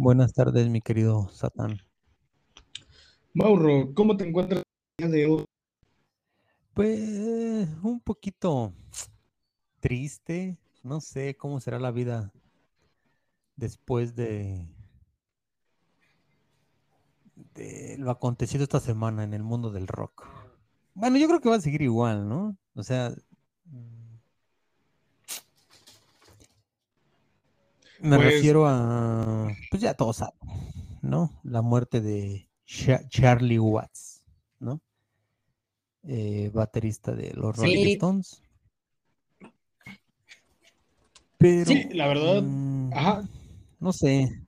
Buenas tardes, mi querido Satán. Mauro, ¿cómo te encuentras el día de hoy? Pues un poquito triste, no sé cómo será la vida después de, de lo acontecido esta semana en el mundo del rock. Bueno, yo creo que va a seguir igual, ¿no? O sea, me Pues- refiero a, pues ya todos saben, ¿no? La muerte de Cha- Charlie Watts, ¿no? Eh, baterista de los Sí. Rolling Stones. Pero, Sí, la verdad, mm, ajá. no sé.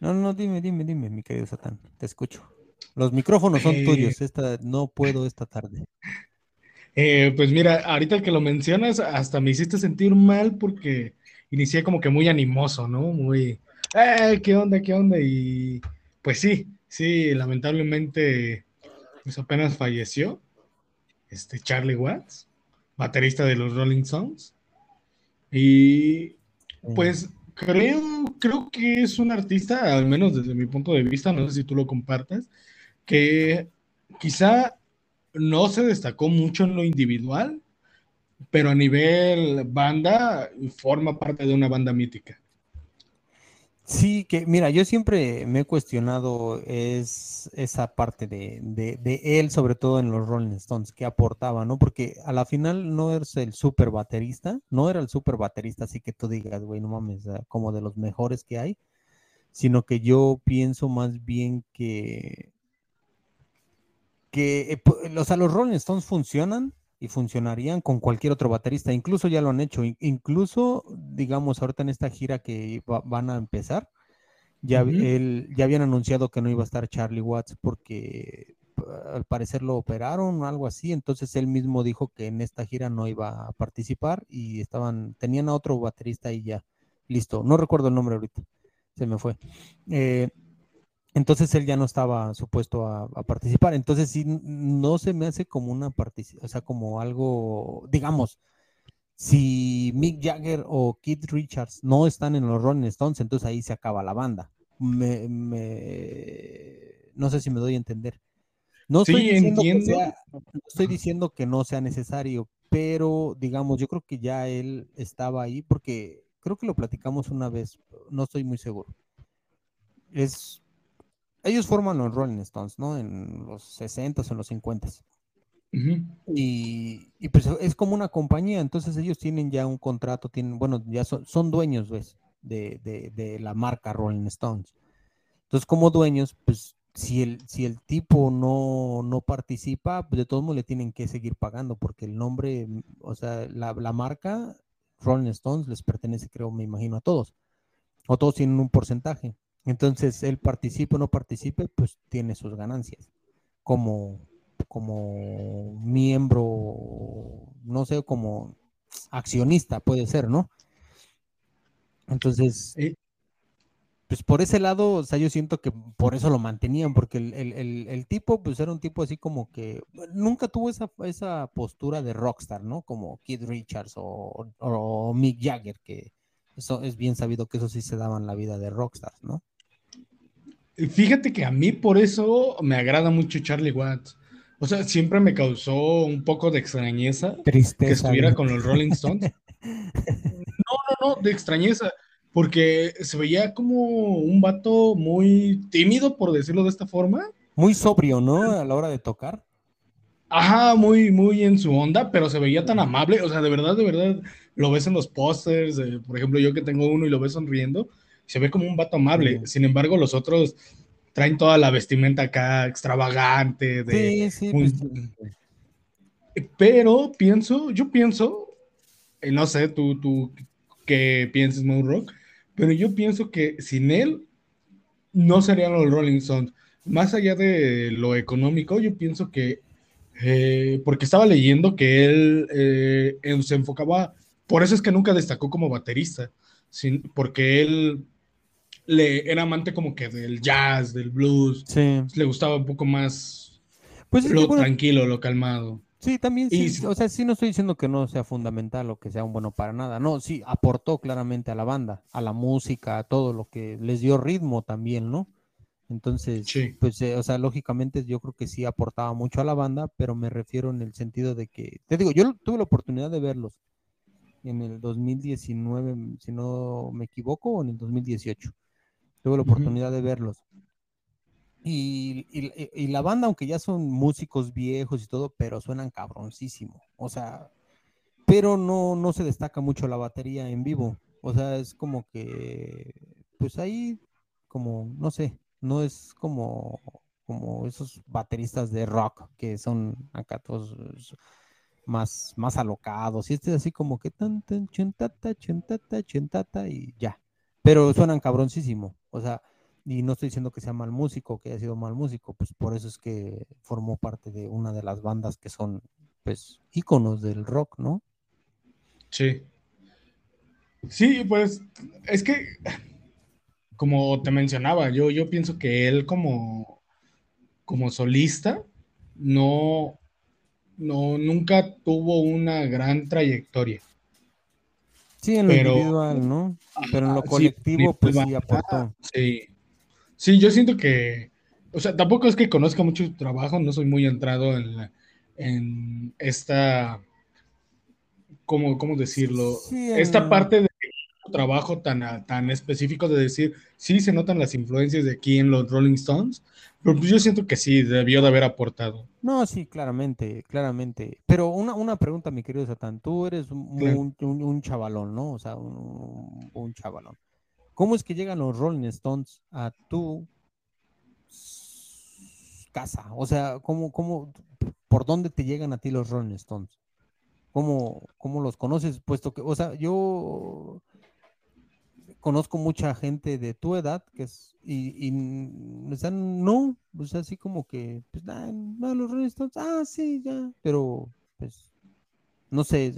No, no, dime, dime, dime, mi querido Satán, te escucho. Los micrófonos son Eh, tuyos, esta, no puedo esta tarde. Eh, pues mira, ahorita que lo mencionas, hasta me hiciste sentir mal porque inicié como que muy animoso, ¿no? Muy, ¡eh, qué onda, qué onda! Y pues sí, sí, lamentablemente, pues apenas falleció este Charlie Watts, baterista de los Rolling Stones. Y Pues creo, creo que es un artista, al menos desde mi punto de vista, no sé si tú lo compartas, que quizá no se destacó mucho en lo individual, pero a nivel banda forma parte de una banda mítica. Sí, que mira, yo siempre me he cuestionado es esa parte de, de- él, sobre todo en los Rolling Stones, que aportaba, ¿no? Porque a la final no eres el super baterista, no era el super baterista, así que tú digas, güey, no mames, como de los mejores que hay, sino que yo pienso más bien que, que, eh, o sea, los Rolling Stones funcionan y funcionarían con cualquier otro baterista, incluso ya lo han hecho, in- incluso, digamos, ahorita en esta gira que va- van a empezar, ya, él- ya habían anunciado que no iba a estar Charlie Watts porque al parecer lo operaron o algo así, entonces él mismo dijo que en esta gira no iba a participar y estaban, tenían a otro baterista y ya, listo, no recuerdo el nombre ahorita, se me fue. Eh, entonces él ya no estaba supuesto a, a participar. Entonces sí, no se me hace como una participación, o sea, como algo, digamos, si Mick Jagger o Keith Richards no están en los Rolling Stones, entonces ahí se acaba la banda. Me, me- no sé si me doy a entender. No Sí, estoy diciendo que entiendo. sea- no estoy diciendo que no sea necesario, pero digamos, yo creo que ya él estaba ahí porque creo que lo platicamos una vez, no estoy muy seguro. Es ellos forman los Rolling Stones, ¿no? En los 60s o en los 50s. Ujú. Y, y pues es como una compañía, entonces ellos tienen ya un contrato, tienen, bueno, ya son, son dueños, ¿ves? De, de- de la marca Rolling Stones. Entonces, como dueños, pues si el, si el tipo no, no participa, pues de todos modos le tienen que seguir pagando, porque el nombre, o sea, la, la marca Rolling Stones les pertenece, creo, me imagino, a todos. O todos tienen un porcentaje. Entonces, él participe o no participe, pues tiene sus ganancias. Como, como miembro, no sé, como accionista puede ser, ¿no? Entonces, Eh, pues por ese lado, o sea, yo siento que por eso lo mantenían, porque el, el- el- el tipo, pues era un tipo así como que nunca tuvo esa, esa postura de rockstar, ¿no? Como Keith Richards o, o Mick Jagger, que eso es bien sabido que eso sí se daban la vida de rockstars, ¿no? Fíjate que a mí por eso me agrada mucho Charlie Watts. O sea, siempre me causó un poco de extrañeza que estuviera con los Rolling Stones. No, no, de extrañeza, porque se veía como un vato muy tímido, por decirlo de esta forma. Muy sobrio, ¿no? A la hora de tocar. Ajá, muy, muy en su onda, pero se veía tan amable. O sea, de verdad, de verdad, lo ves en los pósters. eh, por ejemplo, yo que tengo uno y lo ves sonriendo, se ve como un vato amable. Sí. Sin embargo, los otros traen toda la vestimenta acá extravagante. De, Sí, sí, muy- pues, Pero pienso, yo pienso, eh, no sé, tú, tú qué piensas, Moon Rock, pero yo pienso que sin él no serían los Rolling Stones. Más allá de lo económico, yo pienso que, eh, porque estaba leyendo que él eh, se enfocaba, por eso es que nunca destacó como baterista, sin- porque él le, era amante como que del jazz, del blues, sí. le gustaba un poco más Pues lo bueno, tranquilo, lo calmado. Sí, también sí, o sea, sí no estoy diciendo que no sea fundamental o que sea un bueno para nada, no, sí, aportó claramente a la banda, a la música, a todo lo que les dio ritmo también, ¿no? Entonces, pues, eh, o sea, lógicamente yo creo que sí aportaba mucho a la banda, pero me refiero en el sentido de que, te digo, yo tuve la oportunidad de verlos en el 2019, si no me equivoco, o en el 2018. Tuve la oportunidad de verlos. Y, la banda, aunque ya son músicos viejos y todo, pero suenan cabroncísimo. O sea, pero no, no se destaca mucho la batería en vivo. O sea, es como que, pues ahí, como, no sé, no es como, como esos bateristas de rock que son acá todos más, más alocados. Y este es así como que tan, tan, chentata, chentata, chentata y ya. Pero suenan cabroncísimo. O sea, y no estoy diciendo que sea mal músico, que haya sido mal músico, pues por eso es que formó parte de una de las bandas que son, pues, íconos del rock, ¿no? Sí. Sí, pues, es que, como te mencionaba, yo, yo pienso que él como, como solista, no, no, nunca tuvo una gran trayectoria. Sí, en lo individual, ¿no? Pero en lo colectivo, pues sí aportó. Sí, Sí, yo siento que, o sea, tampoco es que conozca mucho su trabajo, no soy muy entrado en, en esta, ¿cómo, cómo decirlo? esta parte de trabajo tan, tan específico de decir, sí se notan las influencias de aquí en los Rolling Stones, pero pues yo siento que sí, debió de haber aportado. No, sí, claramente, claramente. Pero una, una pregunta, mi querido Satán, tú eres un, un, chavalón, ¿no? O sea, un, un chavalón. ¿Cómo es que llegan los Rolling Stones a tu casa? O sea, ¿cómo, cómo, por dónde te llegan a ti los Rolling Stones? ¿Cómo, cómo los conoces? Puesto que, o sea, yo conozco mucha gente de tu edad que es, y, y o no, pues así como que, pues, no, los Rolling Stones, ah, sí, ya, pero, pues, no sé,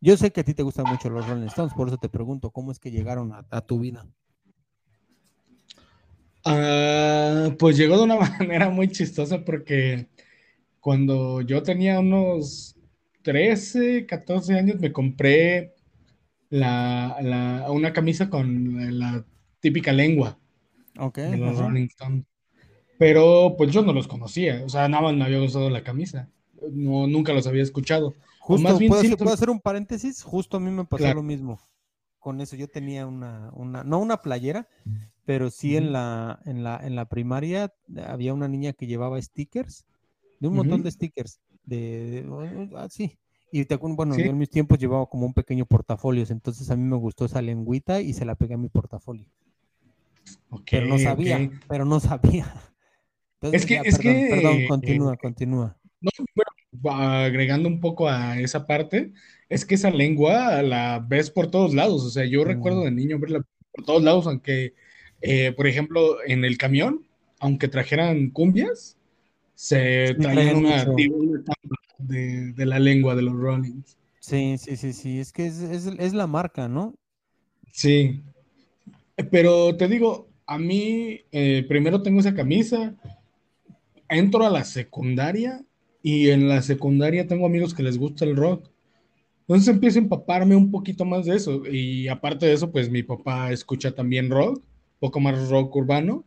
yo sé que a ti te gustan mucho los Rolling Stones, por eso te pregunto, ¿cómo es que llegaron a, tu vida? Ah, pues llegó de una manera muy chistosa porque cuando yo tenía unos 13, 14 años me compré una camisa con la típica lengua de los Rolling Stones. Pero pues yo no los conocía, o sea, nada más me había gustado la camisa, no, nunca los había escuchado. Justo, ¿puedo, hacer un paréntesis? Justo a mí me pasó lo mismo. Con eso yo tenía una, una, no una playera, pero sí en, la, en, la, en la primaria había una niña que llevaba stickers, de un montón de stickers, de, así. Y te, bueno, yo en mis tiempos llevaba como un pequeño portafolio, entonces a mí me gustó esa lengüita y se la pegué a mi portafolio. pero no sabía, pero no sabía. es que, es que, perdón, continúa, continúa. No, bueno, agregando un poco a esa parte, es que esa lengua la ves por todos lados. O sea, yo recuerdo de niño verla por todos lados, aunque, eh, por ejemplo, en el camión, aunque trajeran cumbias, se traían una, de, de, la lengua de los Rollins. Sí, sí, sí, sí, es que es, la marca, ¿no? Sí, pero te digo, a mí eh, primero tengo esa camisa, entro a la secundaria y en la secundaria tengo amigos que les gusta el rock. Entonces empiezo a empaparme un poquito más de eso. Y aparte de eso, pues mi papá escucha también rock, poco más rock urbano,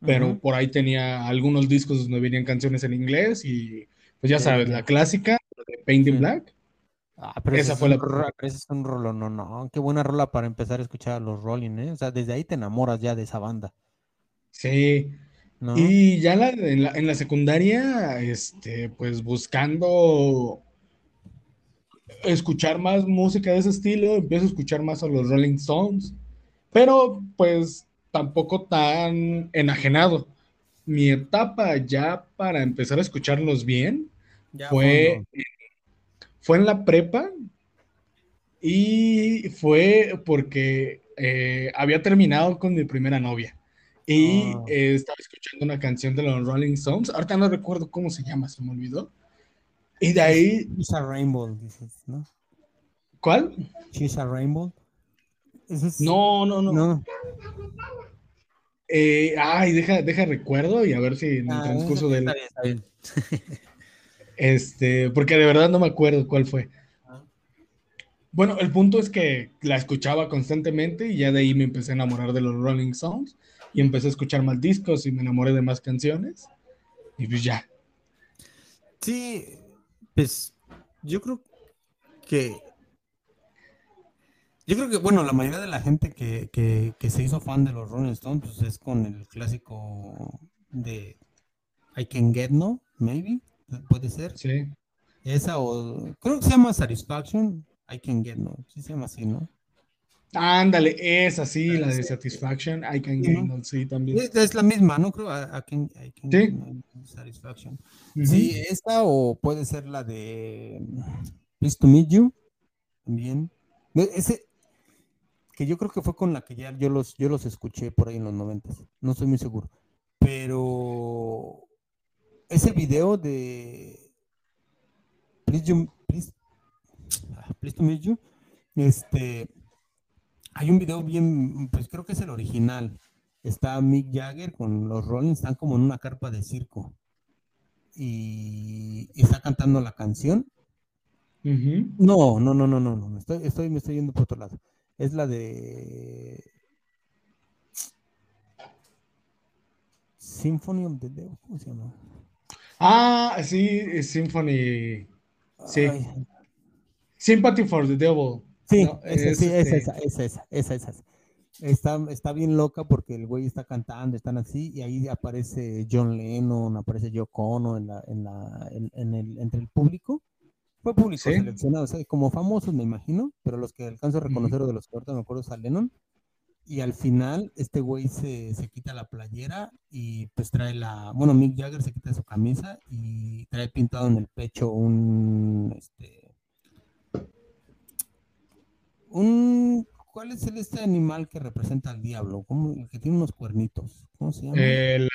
pero por ahí tenía algunos discos donde venían canciones en inglés y pues ya sabes, la clásica de Painting Black. Ah, pero esa fue la ese es un rolo, no, no, qué buena rola para empezar a escuchar a los Rolling, ¿eh? O sea, desde ahí te enamoras ya de esa banda. Sí, y ya en, la, secundaria, este, pues buscando escuchar más música de ese estilo, empiezo a escuchar más a los Rolling Stones, pero pues tampoco tan enajenado. Mi etapa ya para empezar a escucharlos bien fue, fue en la prepa y fue porque eh, había terminado con mi primera novia. Y ah. eh, estaba escuchando una canción de los Rolling Stones. Ahorita no recuerdo cómo se llama, se me olvidó. Y de ahí. She's a Rainbow, dices, ¿no? ¿Cuál? She's a Rainbow. No, no, no. no. Eh, ay, deja, deja recuerdo y a ver si en el ah, transcurso del. Este, porque de verdad no me acuerdo cuál fue. Bueno, el punto es que la escuchaba constantemente y ya de ahí me empecé a enamorar de los Rolling Stones y empecé a escuchar más discos y me enamoré de más canciones y pues ya. Sí, pues yo creo que yo creo que, bueno, la mayoría de la gente que, que, se hizo fan de los Rolling Stones pues es con el clásico de I Can Get No, maybe, puede ser. Sí. Esa o creo que se llama Satisfaction, I Can Get No, sí se llama así, ¿no? Ándale, esa sí, la de Satisfaction, I Can Get No, sí, también. Es, la misma, ¿no? Creo, I, can, Get no, Satisfaction. Sí, esta o puede ser la de Please to Meet You, también. Ese, que yo creo que fue con la que ya yo los, yo los escuché por ahí en los 90, no estoy muy seguro. Pero ese video de Please, please, ah, please to meet you, este, hay un video bien, pues creo que es el original. Está Mick Jagger con los Rolling, están como en una carpa de circo. Y, está cantando la canción. No, no, no, no, no, no. Estoy, estoy, me estoy yendo por otro lado es la de Symphony of the Devil, ¿cómo se llama? Ah, sí, Symphony. Sí. Sympathy for the Devil. Sí, esa, sí, es, esa, esa, esa, esa, esa. Está, está bien loca porque el güey está cantando, están así, y ahí aparece John Lennon, aparece Yoko Ono en la, en la, en el, entre el público. Fue público seleccionado, o sea, como famosos me imagino, pero los que alcanzo a reconocer o de los que ahorita me acuerdo es a Lennon. Y al final, este güey se, se, quita la playera y pues trae la. Bueno, Mick Jagger se quita su camisa y trae pintado en el pecho un. Este. Un. ¿Cuál es el este animal que representa al diablo? ¿Cómo, el que tiene unos cuernitos. ¿Cómo se llama? Eh, ¿La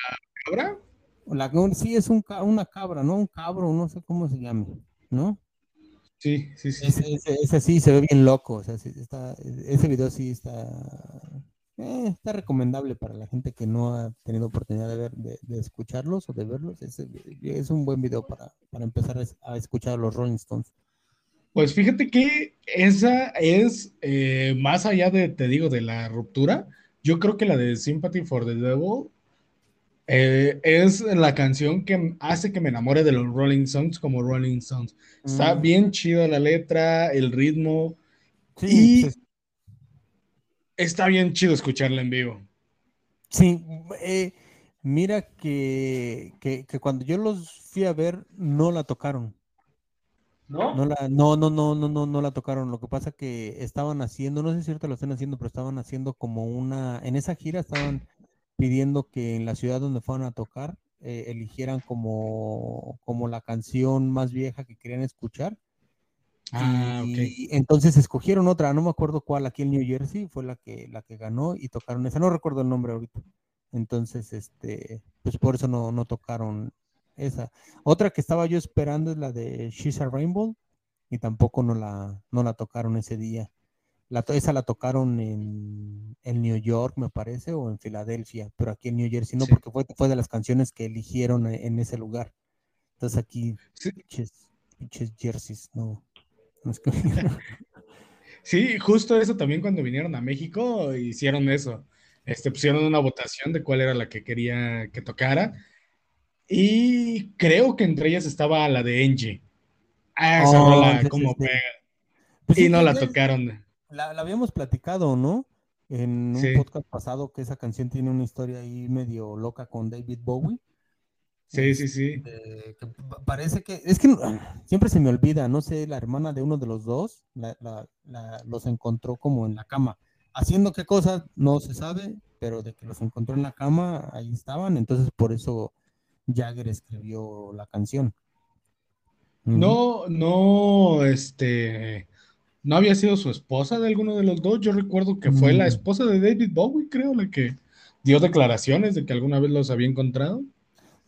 cabra? La, sí, es un, una cabra, ¿no? Un cabro, no sé cómo se llame, ¿no? Sí, sí, sí. Ese, sí se ve bien loco. O sea, está, ese video sí está, eh, está recomendable para la gente que no ha tenido oportunidad de ver, de, escucharlos o de verlos. Es, un buen video para, empezar a escuchar a los Rolling Stones. Pues fíjate que esa es eh, más allá de, te digo, de la ruptura. Yo creo que la de Sympathy for the Devil eh, es la canción que hace que me enamore de los Rolling Stones como Rolling Stones. Está mm. bien chido la letra, el ritmo. y está bien chido escucharla en vivo. Sí, eh, mira que, cuando yo los fui a ver, no la tocaron. ¿No? No, no, no, no, no, no, la tocaron. Lo que pasa que estaban haciendo, no sé si ahorita lo están haciendo, pero estaban haciendo como una, en esa gira estaban pidiendo que en la ciudad donde fueran a tocar eh, eligieran como, como la canción más vieja que querían escuchar. Ah, y entonces escogieron otra, no me acuerdo cuál, aquí en New Jersey fue la que, la que ganó y tocaron esa, no recuerdo el nombre ahorita. Entonces, este, pues por eso no, no tocaron esa. Otra que estaba yo esperando es la de She's a Rainbow y tampoco no la, no la tocaron ese día. La, esa la tocaron en, New York, me parece, o en Filadelfia, pero aquí en New Jersey no, porque fue, fue de las canciones que eligieron e, en, ese lugar. Entonces aquí, pinches, jerseys, no. sí, justo eso también cuando vinieron a México hicieron eso. Este, pusieron una votación de cuál era la que quería que tocara. Y creo que entre ellas estaba la de Angie. Ah, esa oh, como pues y no la tocaron la, habíamos platicado, ¿no? En un podcast pasado que esa canción tiene una historia ahí medio loca con David Bowie. Sí, sí, sí. Este, parece que, es que siempre se me olvida, no sé, la hermana de uno de los dos los encontró como en la cama. Haciendo qué cosa, no se sabe, pero de que los encontró en la cama, ahí estaban, entonces por eso Jagger escribió la canción. No, no, este, ¿No había sido su esposa de alguno de los dos? Yo recuerdo que fue la mm. esposa de David Bowie, creo, la que dio declaraciones de que alguna vez los había encontrado.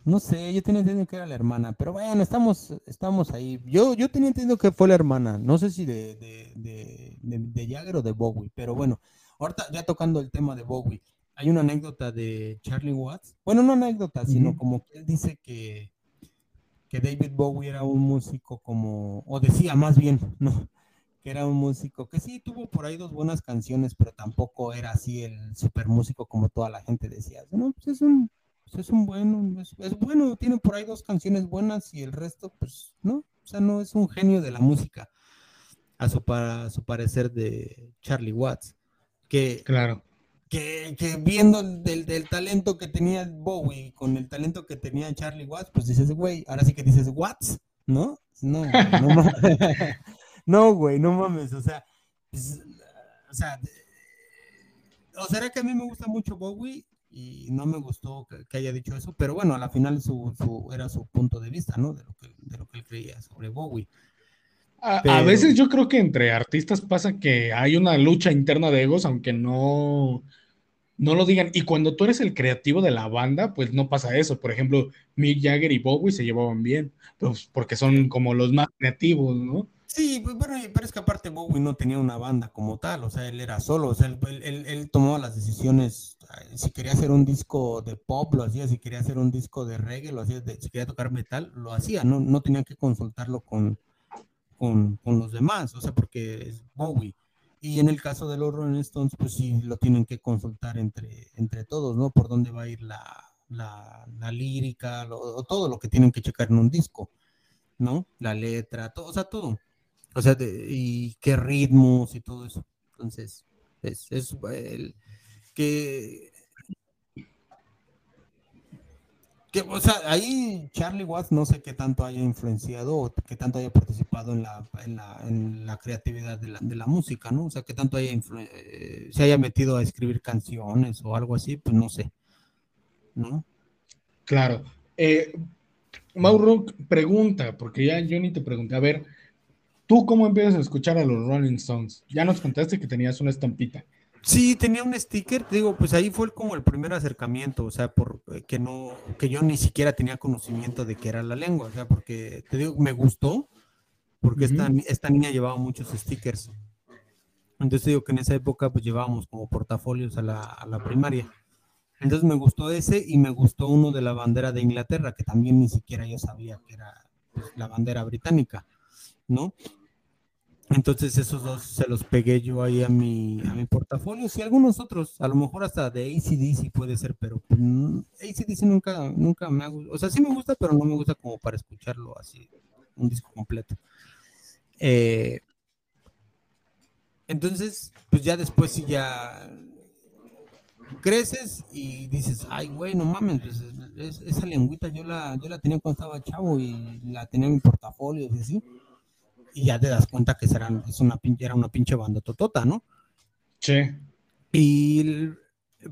No sé, yo tenía entendido que era la hermana, pero bueno, estamos, estamos ahí. Yo, yo tenía entendido que fue la hermana, no sé si de, de, de, Jagger o de Bowie, pero bueno, ahorita ya tocando el tema de Bowie, hay una anécdota de Charlie Watts, bueno, no anécdota, sino como que él dice que que David Bowie era un músico como, o decía más bien, ¿no? Que era un músico que sí tuvo por ahí dos buenas canciones, pero tampoco era así el super músico como toda la gente decía. No, pues es un, pues es un bueno, es, bueno, tiene por ahí dos canciones buenas y el resto, pues, ¿no? O sea, no es un genio de la música, a su, para, su parecer de Charlie Watts. Que, claro que, viendo del, del, talento que tenía Bowie con el talento que tenía Charlie Watts, pues dices, güey, ahora sí que dices, Watts, ¿no? No, no. no, güey, no mames, o sea, pues, o sea, o será que a mí me gusta mucho Bowie y no me gustó que, haya dicho eso, pero bueno, a la final su, su, era su punto de vista, ¿no? De lo que, de lo que él creía sobre Bowie. A, a, veces yo creo que entre artistas pasa que hay una lucha interna de egos, aunque no, no lo digan. Y cuando tú eres el creativo de la banda, pues no pasa eso. Por ejemplo, Mick Jagger y Bowie se llevaban bien, pues porque son como los más creativos, ¿no? Sí, pues, pero, pero es que aparte Bowie no tenía una banda como tal, o sea, él era solo, o sea, él, él, él tomó las decisiones, si quería hacer un disco de pop, lo hacía, si quería hacer un disco de reggae, lo hacía, si quería tocar metal, lo hacía, no, no tenía que consultarlo con, con, con los demás, o sea, porque es Bowie. Y en el caso de los Rolling Stones, pues sí lo tienen que consultar entre, entre todos, ¿no? Por dónde va a ir la, la, la lírica, lo, todo lo que tienen que checar en un disco, ¿no? La letra, todo, o sea, todo. O sea, y qué ritmos y todo eso. Entonces, es, es el, que o sea, ahí Charlie Watts no sé qué tanto haya influenciado o qué tanto haya participado en la, en la, creatividad de la, de la, música, ¿no? O sea, qué tanto haya eh, se haya metido a escribir canciones o algo así, pues no sé, ¿no? Claro. Eh, Mauro pregunta, porque ya yo ni te pregunté, a ver, ¿tú cómo empiezas a escuchar a los Rolling Stones? Ya nos contaste que tenías una estampita. Sí, tenía un sticker, digo, pues ahí fue como el primer acercamiento, o sea, por eh, que no, que yo ni siquiera tenía conocimiento de qué era la lengua, o sea, porque te digo, me gustó, porque esta, esta niña llevaba muchos stickers. Entonces digo que en esa época pues llevábamos como portafolios a la, a la primaria. Entonces me gustó ese y me gustó uno de la bandera de Inglaterra, que también ni siquiera yo sabía que era pues, la bandera británica, ¿no? Entonces esos dos se los pegué yo ahí a mi, a mi portafolio. Y algunos otros, a lo mejor hasta de ACDC puede ser, pero mm, ACDC nunca, nunca me ha gustado. O sea, sí me gusta, pero no me gusta como para escucharlo así, un disco completo. Eh, entonces, pues ya después sí ya creces y dices, ay, güey, no mames, pues, esa lengüita yo la, yo la tenía cuando estaba chavo y la tenía en mi portafolio y así y ya te das cuenta que serán, es una, era una pinche banda totota, ¿no? Sí. Y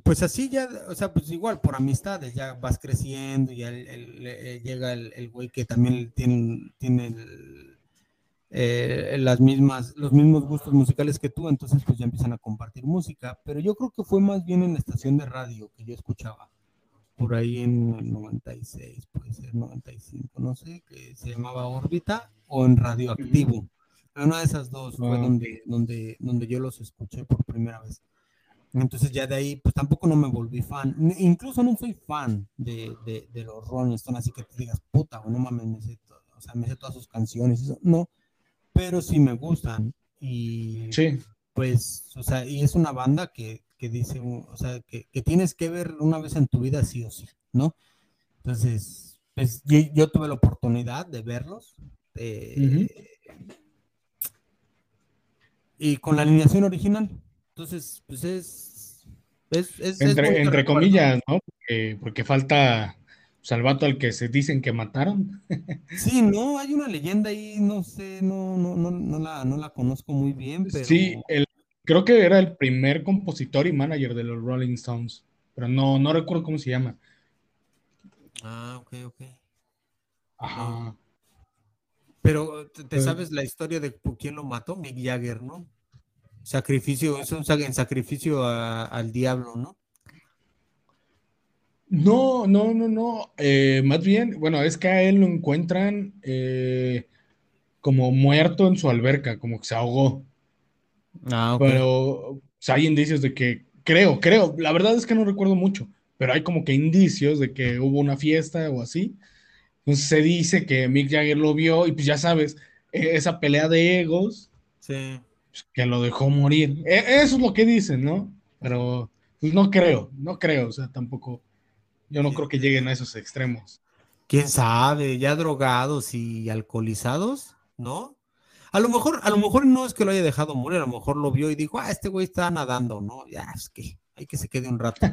pues así ya, o sea, pues igual por amistades, ya vas creciendo y eh, llega el, güey que también tiene, tiene eh, las mismas, los mismos gustos musicales que tú, entonces pues ya empiezan a compartir música, pero yo creo que fue más bien en la estación de radio que yo escuchaba, por ahí en el 96, puede ser 95, no sé, que se llamaba Órbita o en Radioactivo. Una de esas dos fue donde, donde, donde yo los escuché por primera vez. Entonces ya de ahí, pues tampoco no me volví fan. Incluso no soy fan de, de, de los Rolling Stones, así que te digas, puta, no mames, me sé, o sea, me sé todas sus canciones. Eso. No, pero sí me gustan. Y sí. pues, o sea, y es una banda que, que dice, o sea, que, que, tienes que ver una vez en tu vida sí o sí, ¿no? Entonces, pues yo, yo tuve la oportunidad de verlos, eh, y con la alineación original. Entonces, pues es. entre, comillas, ¿no? Porque, falta Salvato al que se dicen que mataron. Sí, no, hay una leyenda ahí, no sé, no, no, no, no, la, no la conozco muy bien, pero. Sí, el, creo que era el primer compositor y manager de los Rolling Stones, pero no, no recuerdo cómo se llama. Ah, ok, ok. Ajá. Pero te sabes la historia de quién lo mató, Mick Jagger, ¿no? Sacrificio, es un sacrificio al diablo, ¿no? No, no, no, no. Eh, más bien, bueno, es que a él lo encuentran eh, como muerto en su alberca, como que se ahogó. Ah, Pero hay indicios de que, creo, creo, la verdad es que no recuerdo mucho, pero hay como que indicios de que hubo una fiesta o así Entonces se dice que Mick Jagger lo vio y pues ya sabes, e, esa pelea de egos, sí. Pues, que lo dejó morir. E, eso es lo que dicen, ¿no? Pero pues no creo, no creo, o sea, tampoco, yo no creo que lleguen a esos extremos. ¿Quién sabe? Ya drogados y alcoholizados, ¿no? A lo mejor, a lo mejor no es que lo haya dejado morir, a lo mejor lo vio y dijo, ah, este güey está nadando, ¿no? Ya, es que hay que se quede un rato.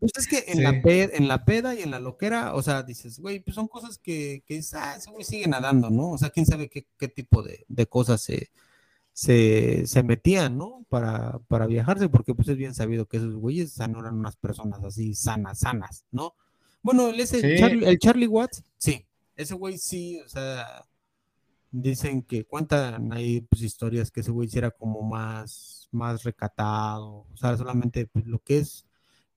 Pues es que en, la en la peda y en la loquera, o sea, dices, güey, pues son cosas que, que ah, ese güey sigue nadando, ¿no? O sea, quién sabe qué, qué tipo de, de cosas se, se, se, metían, ¿no? Para, para viajarse, porque pues es bien sabido que esos güeyes no eran unas personas así sanas, sanas, ¿no? Bueno, el, ese Charlie, el Charlie Watts, sí, ese güey sí, o sea, dicen que cuentan ahí pues historias que ese güey era como más, más recatado, o sea, solamente pues, lo que es,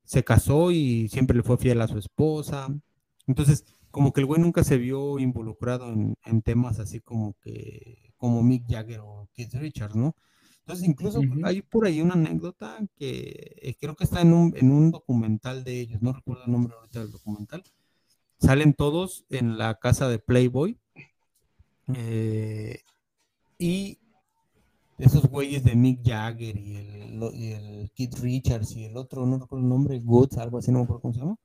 se casó y siempre le fue fiel a su esposa, entonces como que el güey nunca se vio involucrado en, en temas así como que como Mick Jagger o Keith Richards, ¿no? Entonces, incluso hay por ahí una anécdota que eh, creo que está en un, en un documental de ellos, no recuerdo el nombre ahorita del documental. Salen todos en la casa de Playboy. Eh, y esos güeyes de Mick Jagger y el, Keith Richards y el otro, no recuerdo el nombre, Goods, algo así, no me acuerdo cómo se llama,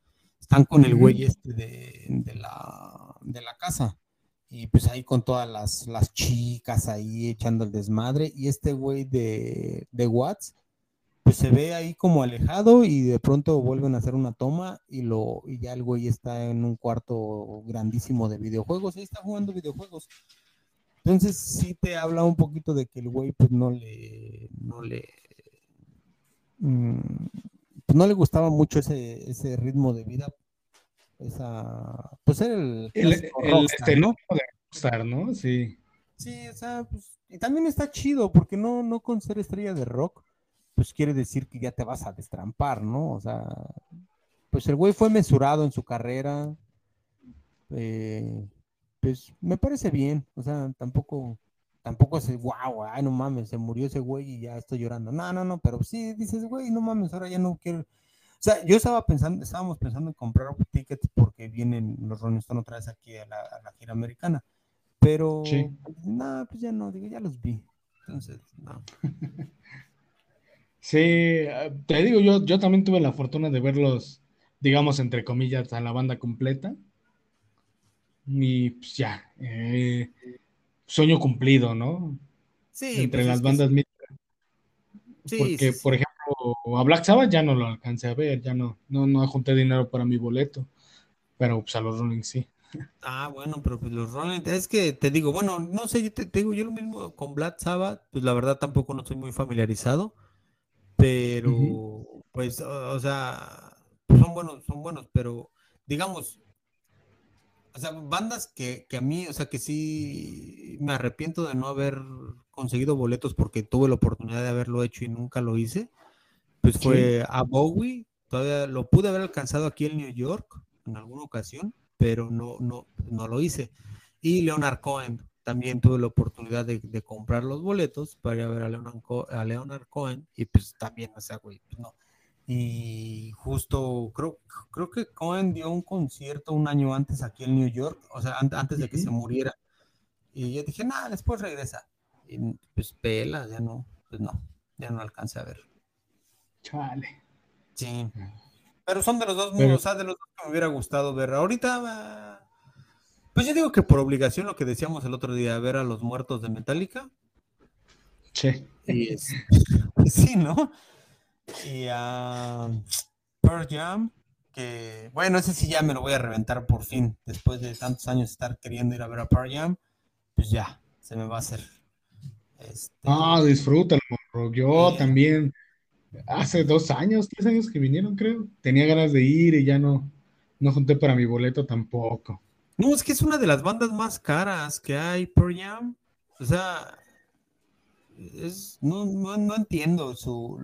están con el güey este de, de, la, de la casa. Y pues ahí con todas las, las chicas ahí echando el desmadre, y este güey de, de Watts, pues se ve ahí como alejado y de pronto vuelven a hacer una toma y lo y ya el güey está en un cuarto grandísimo de videojuegos, ahí está jugando videojuegos. Entonces sí te habla un poquito de que el güey pues no le no le mm, pues no le gustaba mucho ese, ese ritmo de vida esa, pues el, el, este, ¿no? de ¿no? Sí. Sí, o sea, pues, y también está chido, porque no, no con ser estrella de rock, pues quiere decir que ya te vas a destrampar, ¿no? O sea, pues el güey fue mesurado en su carrera, eh, pues me parece bien, o sea, tampoco, tampoco es, wow, ay, no mames, se murió ese güey y ya estoy llorando. No, no, no, pero sí dices, güey, no mames, ahora ya no quiero, o sea, yo estaba pensando, estábamos pensando en comprar tickets porque vienen los Rolling Stones otra vez aquí a la, gira americana. Pero, nada, pues ya no, digo, ya los vi. Entonces, no. Sí, te digo, yo, yo también tuve la fortuna de verlos, digamos, entre comillas, a la banda completa. Y pues ya, eh, sueño cumplido, ¿no? Sí. Entre pues las bandas sí, Porque, por ejemplo, a Black Sabbath ya no lo alcancé a ver, ya no, no, no junté dinero para mi boleto, pero pues a los Rolling sí. Ah, bueno, pero pues los Rolling, es que te digo, bueno, no sé, yo te, digo, yo lo mismo con Black Sabbath, pues la verdad tampoco no estoy muy familiarizado, pero pues, o, sea, pues, son buenos, son buenos, pero digamos, o sea, bandas que, que, a mí, o sea, que sí me arrepiento de no haber conseguido boletos porque tuve la oportunidad de haberlo hecho y nunca lo hice pues fue a Bowie, todavía lo pude haber alcanzado aquí en New York en alguna ocasión, pero no, no, no lo hice. Y Leonard Cohen, también tuve la oportunidad de, comprar los boletos para ir a ver a Leonard, a Leonard Cohen y pues también, o sea, güey, pues no. Y justo creo, creo que Cohen dio un concierto un año antes aquí en New York, o sea, antes de que se muriera. Y yo dije, nada, después regresa. Y pues pela, ya no, pues no, ya no alcancé a ver. Chale. Sí. Pero son de los dos, o sea, de los dos que me hubiera gustado ver. Ahorita, pues yo digo que por obligación, lo que decíamos el otro día, ver a los muertos de Metallica. Sí. Y sí, ¿no? Y a Pearl Jam, que, bueno, ese sí ya me lo voy a reventar por fin. Después de tantos años estar queriendo ir a ver a Pearl Jam, pues ya, se me va a hacer. Este... Ah, disfrútalo, yo también hace dos años, tres años que vinieron, creo. Tenía ganas de ir y ya no, no junté para mi boleto tampoco. No, es que es una de las bandas más caras que hay, por Jam. O sea, es, no, no, entiendo su...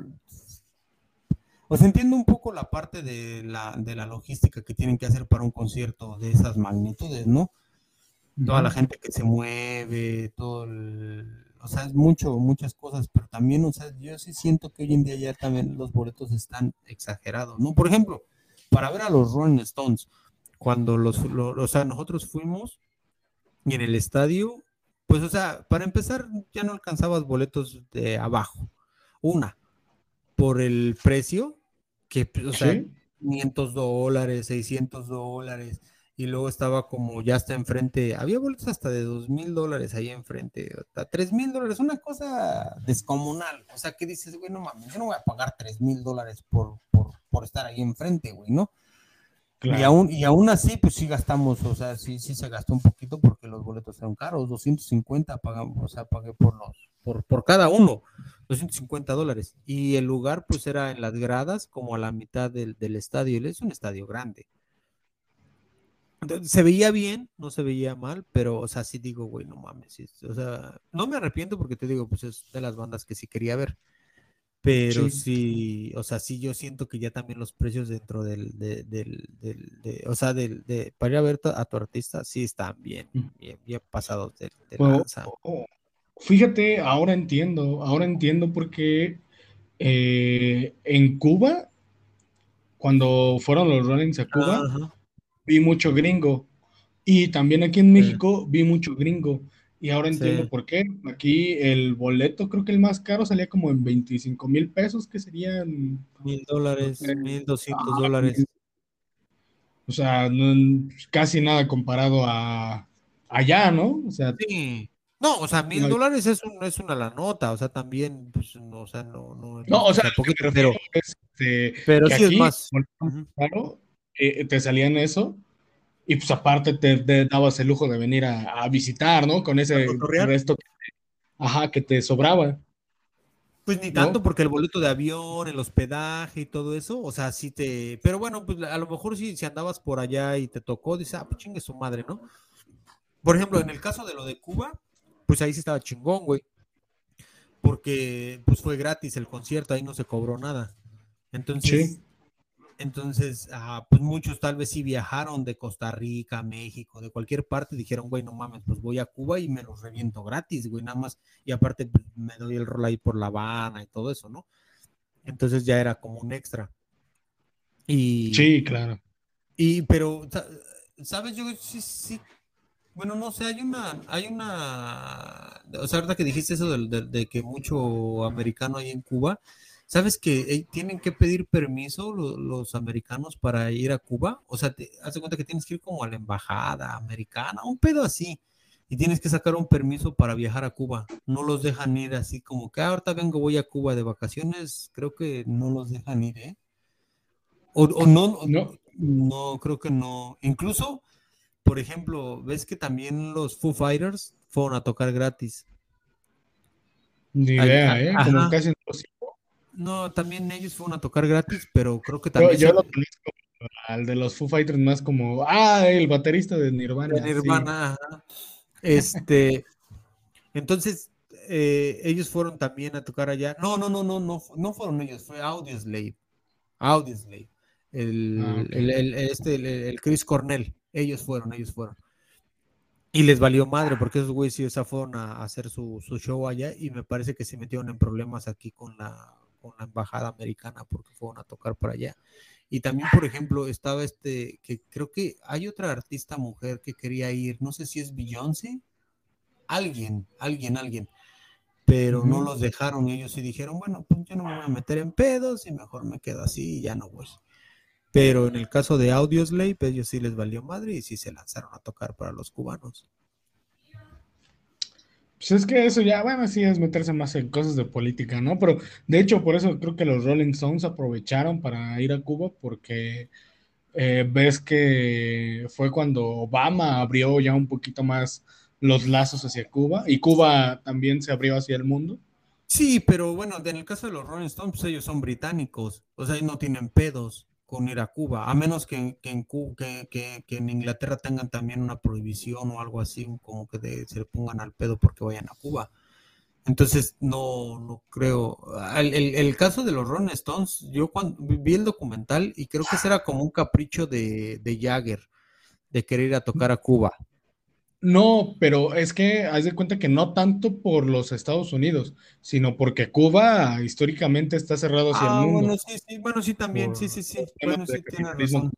O sea, entiendo un poco la parte de la, de la logística que tienen que hacer para un concierto de esas magnitudes, ¿no? Toda la gente que se mueve, todo el o sea, es mucho, muchas cosas, pero también, o sea, yo sí siento que hoy en día ya también los boletos están exagerados, ¿no? Por ejemplo, para ver a los Rolling Stones, cuando los, o sea, nosotros fuimos y en el estadio, pues, o sea, para empezar, ya no alcanzabas boletos de abajo. Una, por el precio, que, pues, o sea, 500 dólares, 600 dólares, y luego estaba como ya está enfrente, había boletos hasta de 2 mil dólares ahí enfrente, hasta 3 mil dólares, una cosa descomunal. O sea, que dices, güey, no mames, yo no voy a pagar 3 mil dólares por, por, por estar ahí enfrente, güey, ¿no? Y, aún, y aún así, pues sí gastamos, o sea, sí, sí se gastó un poquito porque los boletos eran caros, 250 pagamos, o sea, pagué por los, por, por cada uno, 250 dólares. Y el lugar, pues era en las gradas, como a la mitad del, del estadio, es un estadio grande. Se veía bien, no se veía mal, pero, o sea, sí digo, güey, no mames, o sea, no me arrepiento porque te digo, pues es de las bandas que sí quería ver. Pero sí. o sea, sí yo siento que ya también los precios dentro del, del, de, o sea, del, de, para ir a ver a tu artista, sí están bien, mm. bien, bien pasados de, Fíjate, ahora entiendo, ahora entiendo por qué eh, en Cuba, cuando fueron los Rollins a Cuba, vi mucho gringo. Y también aquí en México vi mucho gringo. Y ahora entiendo por qué. Aquí el boleto, creo que el más caro salía como en 25 mil pesos, que serían... Mil dólares, mil doscientos dólares. O sea, casi nada comparado a allá, ¿no? O sea, sí. No, o sea, mil dólares es, un, es una la nota, o sea, también, pues, no, o sea, no, no. No, o sea, poquito, pero, este, pero sí es más. Claro, eh, te salían eso, y pues aparte te, dabas el lujo de venir a, visitar, ¿no? Con ese resto que, ajá, que te sobraba. Pues ni tanto, porque el boleto de avión, el hospedaje y todo eso, o sea, sí te. Pero bueno, pues a lo mejor si, si andabas por allá y te tocó, dices, ah, pues chingue su madre, ¿no? Por ejemplo, en el caso de lo de Cuba, pues ahí sí estaba chingón, güey. Porque pues fue gratis el concierto, ahí no se cobró nada. Entonces, entonces, ah, pues muchos tal vez sí viajaron de Costa Rica, México, de cualquier parte, dijeron, güey, no mames, pues voy a Cuba y me los reviento gratis, güey, nada más. Y aparte pues, me doy el rol ahí por La Habana y todo eso, ¿no? Entonces ya era como un extra. Y, sí, claro. Y, pero, ¿sabes? Yo sí, sí. Bueno, no sé, hay una, hay una, o sea, ahorita que dijiste eso de que mucho americano hay en Cuba, ¿Sabes que eh, tienen que pedir permiso los, americanos para ir a Cuba? O sea, te, haz cuenta que tienes que ir como a la embajada americana, un pedo así. Y tienes que sacar un permiso para viajar a Cuba. No los dejan ir así como que ah, ahorita vengo, voy a Cuba de vacaciones. Creo que no los dejan ir, ¿eh? O, no, no, no, creo que no. Incluso, por ejemplo, ves que también los Foo Fighters fueron a tocar gratis. Ni idea, ¿eh? Como casi no, también ellos fueron a tocar gratis, pero creo que también. Yo, lo conozco al de los Foo Fighters más como, ah, el baterista de Nirvana. De Nirvana, Este, entonces, eh, ellos fueron también a tocar allá. No, no, no, no, no, no fueron ellos, fue Audioslave. Audioslave. El, ah, el, el, este, el, Chris Cornell. Ellos fueron, ellos fueron. Y les valió madre, porque esos güeyes sí, o fueron a, hacer su, su, show allá y me parece que se metieron en problemas aquí con la, con la embajada americana porque fueron a tocar por allá. Y también, por ejemplo, estaba este, que creo que hay otra artista mujer que quería ir, no sé si es Beyoncé, alguien, alguien, alguien, pero no los dejaron y ellos sí dijeron, bueno, pues yo no me voy a meter en pedos y mejor me quedo así y ya no voy. Pero en el caso de Audioslave, ellos sí les valió madre y sí se lanzaron a tocar para los cubanos. Pues es que eso ya, bueno, sí es meterse más en cosas de política, ¿no? Pero de hecho, por eso creo que los Rolling Stones aprovecharon para ir a Cuba, porque eh, ves que fue cuando Obama abrió ya un poquito más los lazos hacia Cuba y Cuba también se abrió hacia el mundo. Sí, pero bueno, en el caso de los Rolling Stones, pues ellos son británicos, o sea, no tienen pedos con ir a Cuba, a menos que, en, que, en Inglaterra tengan también una prohibición o algo así, como que se le pongan al pedo porque vayan a Cuba. Entonces, no, no creo. El, caso de los Rolling Stones, yo cuando vi el documental y creo que ese era como un capricho de, de Jagger, de querer ir a tocar a Cuba. No, pero es que haz de cuenta que no tanto por los Estados Unidos, sino porque Cuba históricamente está cerrado hacia el ah, mundo. Bueno, sí, sí, bueno, sí, también, sí, sí, sí. Bueno, sí, tiene razón.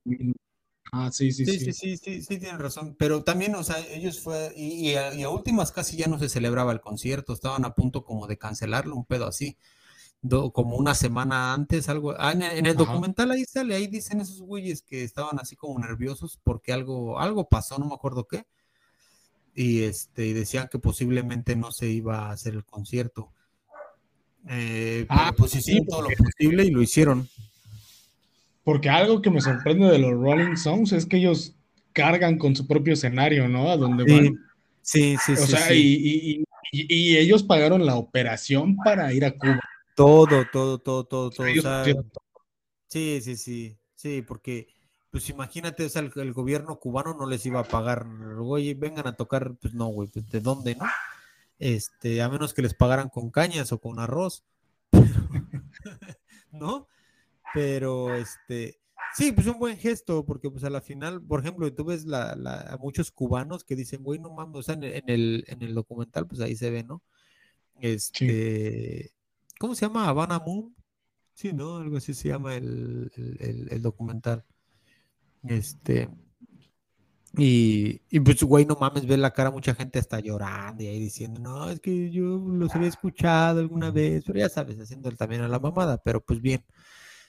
Ah, sí, sí, Sí, sí. sí, sí, sí, sí, razón. Pero también, o sea, ellos fue, y, y a, y a últimas casi ya no se celebraba el concierto, estaban a punto como de cancelarlo, un pedo así, do- como una semana antes, algo. Ah, en, el- en el Ajá. documental ahí sale, ahí dicen esos güeyes que estaban así como nerviosos porque algo, algo pasó, no me acuerdo qué, y este, y decían que posiblemente no se iba a hacer el concierto. Eh, Ah, pues sí, hicieron todo lo posible y lo hicieron. Porque algo que me sorprende de los Rolling Stones es que ellos cargan con su propio escenario, ¿no? A donde Sí, van. sí, sí, O sí, sea, sí. y, y- y- y ellos pagaron la operación para ir a Cuba. Todo, todo, todo, todo, todo. O Ellos sea, hicieron todo. Sí, sí, sí, sí, porque, pues imagínate, o sea, el, el gobierno cubano no les iba a pagar, oye, vengan a tocar, pues no, güey, pues de dónde, ¿no? Este, a menos que les pagaran con cañas o con arroz, ¿no? Pero, este, sí, pues un buen gesto, porque pues a la final, por ejemplo, tú ves la, la- a muchos cubanos que dicen, güey, no mames, o sea, en, el- en el, en el documental, pues ahí se ve, ¿no? Este, ¿cómo se llama? Habana Moon. Sí, ¿no? Algo así se llama el- el documental. Este. Y, y pues, güey, no mames, ver la cara, mucha gente está llorando y ahí diciendo, no, es que yo los había escuchado alguna vez, pero ya sabes, haciendo el también a la mamada, pero pues bien.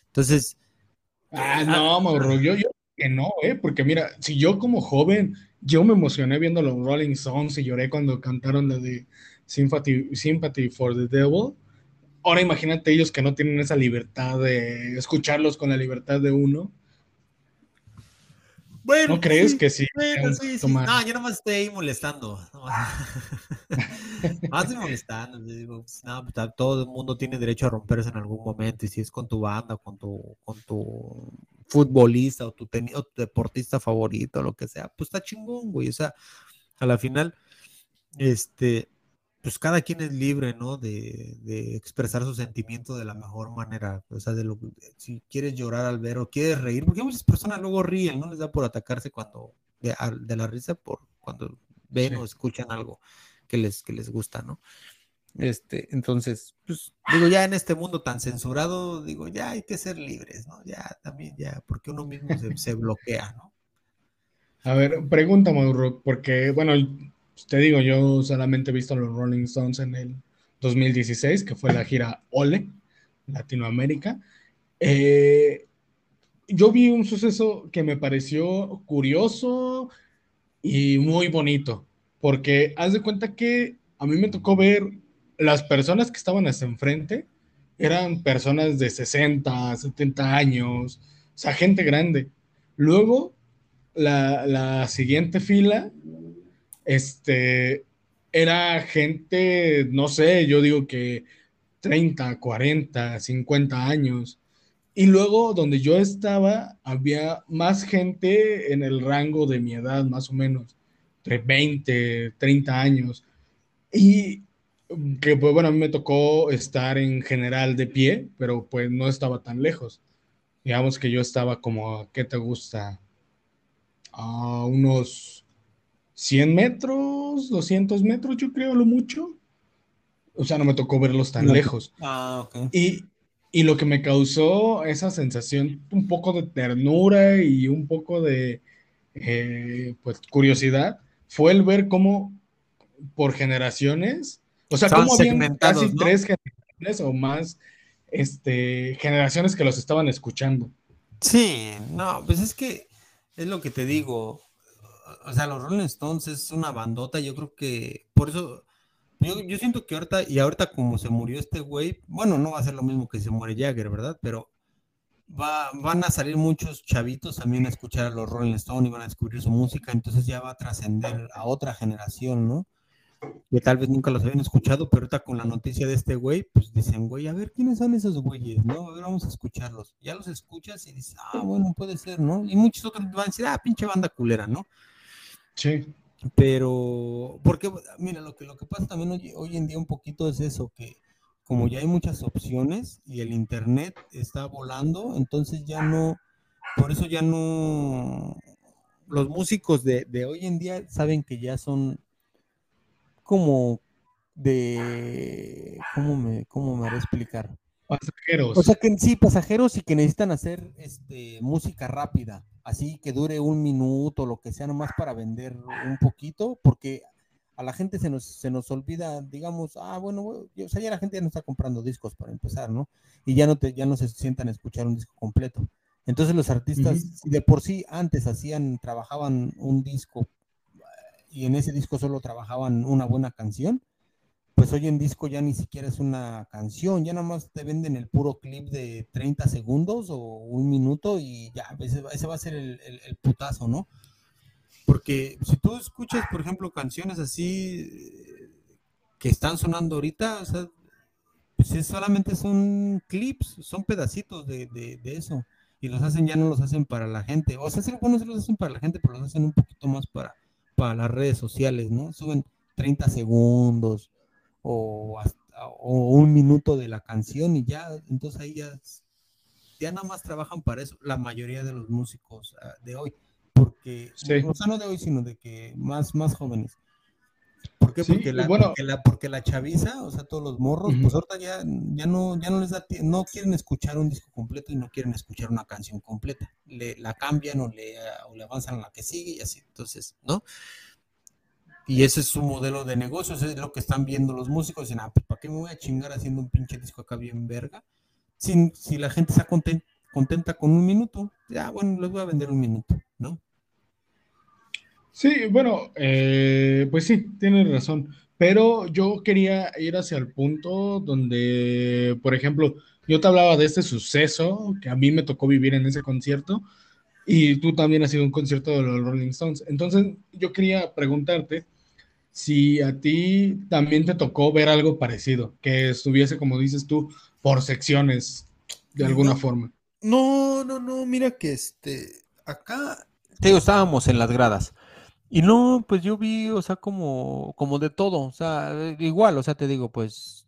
Entonces, Ah, no, Mauro, yo, yo que no, ¿eh? Porque mira, si yo como joven, yo me emocioné viendo los Rolling Stones y lloré cuando cantaron la de Sympathy, Sympathy for the Devil. Ahora imagínate ellos que no tienen esa libertad de escucharlos con la libertad de uno. Bueno, ¿No crees sí, que sí? bueno? No, yo nomás estoy ahí molestando. Más estoy molestando. digo, pues, no, pues, todo el mundo tiene derecho a romperse en algún momento. Y si es con tu banda, con tu, con tu futbolista o tu, teni- o tu deportista favorito, lo que sea, pues está chingón, güey. O sea, a la final, este, pues cada quien es libre, ¿no? De, de expresar su sentimiento de la mejor manera. O sea, de lo, si quieres llorar al ver o quieres reír, porque muchas personas luego ríen, ¿no? Les da por atacarse cuando, de, de la risa, por cuando ven Sí. o escuchan algo que les, que les gusta, ¿no? Este, entonces, pues, digo, ya en este mundo tan censurado, digo, ya hay que ser libres, ¿no? Ya, también, ya, porque uno mismo se, se bloquea, ¿no? A ver, pregunta, Mauro, porque, bueno, te digo, yo solamente he visto a los Rolling Stones en el 2016, que fue la gira Ole, Latinoamérica. Eh, yo vi un suceso que me pareció curioso y muy bonito, porque haz de cuenta que a mí me tocó ver las personas que estaban hasta enfrente, eran personas de 60, 70 años, o sea, gente grande. Luego, la siguiente fila, este, era gente, no sé, yo digo que 30, 40, 50 años. Y luego, donde yo estaba, había más gente en el rango de mi edad, más o menos, entre 20, 30 años. Y que, pues bueno, me tocó estar en general de pie, pero pues no estaba tan lejos. Digamos que yo estaba como, ¿qué te gusta? A unos 100 metros, 200 metros, yo creo, lo mucho. O sea, no me tocó verlos tan No. lejos. Ah, ok. Y, y lo que me causó esa sensación, un poco de ternura y un poco de eh, pues, curiosidad, fue el ver cómo por generaciones, o sea, cómo habían casi ¿no? tres generaciones o más este, generaciones que los estaban escuchando. Sí, no, pues es que es lo que te digo. O sea, los Rolling Stones es una bandota. Yo creo que por eso, yo, yo siento que ahorita, y ahorita como se murió este güey, bueno, no va a ser lo mismo que se muere Jagger, ¿verdad? Pero va, van a salir muchos chavitos también a escuchar a los Rolling Stones y van a descubrir su música. Entonces ya va a trascender a otra generación, ¿no? Que tal vez nunca los habían escuchado, pero ahorita con la noticia de este güey, pues dicen, güey, a ver, ¿quiénes son esos güeyes? ¿No? A ver, vamos a escucharlos. Ya los escuchas y dices, ah, bueno, puede ser, ¿no? Y muchos otros van a decir, ah, pinche banda culera, ¿no? Sí. Pero, porque, mira, lo que, lo que pasa también hoy, hoy en día un poquito es eso, que como ya hay muchas opciones y el internet está volando, entonces ya no, por eso ya no, los músicos de, de hoy en día saben que ya son como de, ¿cómo me, cómo me haré explicar? Pasajeros. O sea que sí, pasajeros y que necesitan hacer este, música rápida. Así que dure un minuto, lo que sea, nomás para vender un poquito, porque a la gente se nos, se nos olvida, digamos, ah, bueno, o sea, ya la gente ya no está comprando discos para empezar, ¿no? Y ya no, te, ya no se sientan a escuchar un disco completo. Entonces los artistas, de por sí antes hacían, trabajaban un disco y en ese disco solo trabajaban una buena canción, pues hoy en disco ya ni siquiera es una canción, ya nada más te venden el puro clip de 30 segundos o un minuto y ya, ese, va a ser el, el, putazo, ¿no? Porque si tú escuchas, por ejemplo, canciones así que están sonando ahorita, o sea, pues solamente son clips, son pedacitos de, de, de, eso. Y los hacen, ya no los hacen para la gente. O sea, sí, bueno, sí los hacen para la gente, pero los hacen un poquito más para, para las redes sociales, ¿no? Suben 30 segundos, o, un minuto de la canción y ya, entonces ahí ya, ya nada más trabajan para eso la mayoría de los músicos ah, de hoy, porque, no, no de hoy, sino de que más, más jóvenes. ¿Por qué? porque, la, porque, la, porque la chaviza, o sea, todos los morros, pues ahorita ya, ya, no, ya no les da no quieren escuchar un disco completo y no quieren escuchar una canción completa. Le, la cambian o le, o le avanzan a la que sigue y así. Entonces, ¿no? Y ese es su modelo de negocios, es lo que están viendo los músicos. Dicen, ah, pues ¿para qué me voy a chingar haciendo un pinche disco acá bien verga? Si, si la gente está contenta, con un minuto, ya bueno, les voy a vender un minuto, ¿no? Sí, bueno, eh, pues sí, tienes razón. Pero yo quería ir hacia el punto donde, por ejemplo, yo te hablaba de este suceso que a mí me tocó vivir en ese concierto y tú también has sido un concierto de los Rolling Stones. Entonces, yo quería preguntarte si a ti también te tocó ver algo parecido, que estuviese, como dices tú, por secciones, de alguna forma. No, no, no, mira que este, acá, te digo, estábamos en las gradas. Y no, pues yo vi, o sea, como, como de todo, o sea, igual, o sea, te digo, pues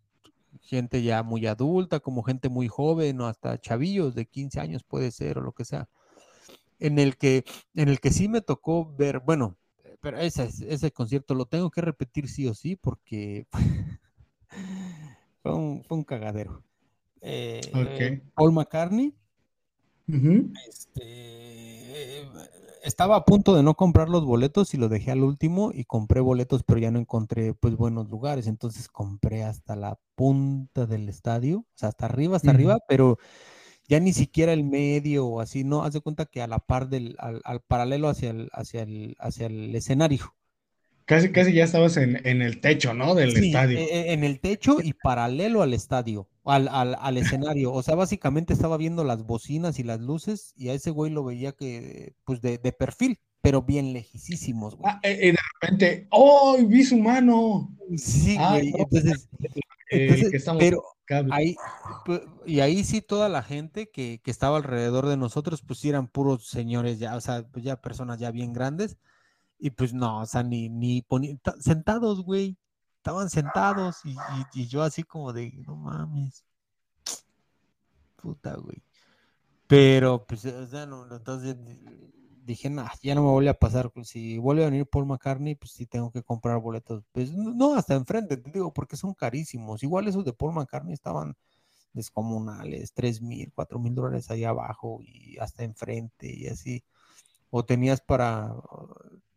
gente ya muy adulta, como gente muy joven, o hasta chavillos de 15 años puede ser, o lo que sea. En el que, en el que sí me tocó ver, bueno, pero ese, ese concierto lo tengo que repetir sí o sí porque fue, un, cagadero. Eh, Paul McCartney este, estaba a punto de no comprar los boletos y lo dejé al último y compré boletos, pero ya no encontré pues buenos lugares. Entonces compré hasta la punta del estadio, o sea, hasta arriba, hasta arriba, pero ya ni siquiera el medio o así, no, haz de cuenta que a la par del, al, paralelo hacia el, hacia el, hacia el escenario. Casi, casi ya estabas en, el techo, ¿no? Del estadio. E, e, en el techo y paralelo al estadio, al, al, escenario. O sea, básicamente estaba viendo las bocinas y las luces y a ese güey lo veía que, pues, de, perfil, pero bien lejísimos, güey. Ah, y eh, eh, de repente, ¡oh! Vi su mano. Sí, güey. entonces, eh, pero, Y ahí sí toda la gente que, estaba alrededor de nosotros, pues eran puros señores ya, o sea, pues ya personas ya bien grandes. Y pues no, o sea, ni, ni sentados, güey. Estaban sentados y, yo así como de, no mames. Puta, güey. Pero, pues, o sea, no, entonces dije, nah, ya no me vuelve a pasar. Pues, si vuelve a venir Paul McCartney, pues sí tengo que comprar boletos. Pues no, hasta enfrente, te digo, porque son carísimos. Igual esos de Paul McCartney estaban descomunales, tres mil, cuatro mil dólares ahí abajo y hasta enfrente y así. O tenías para,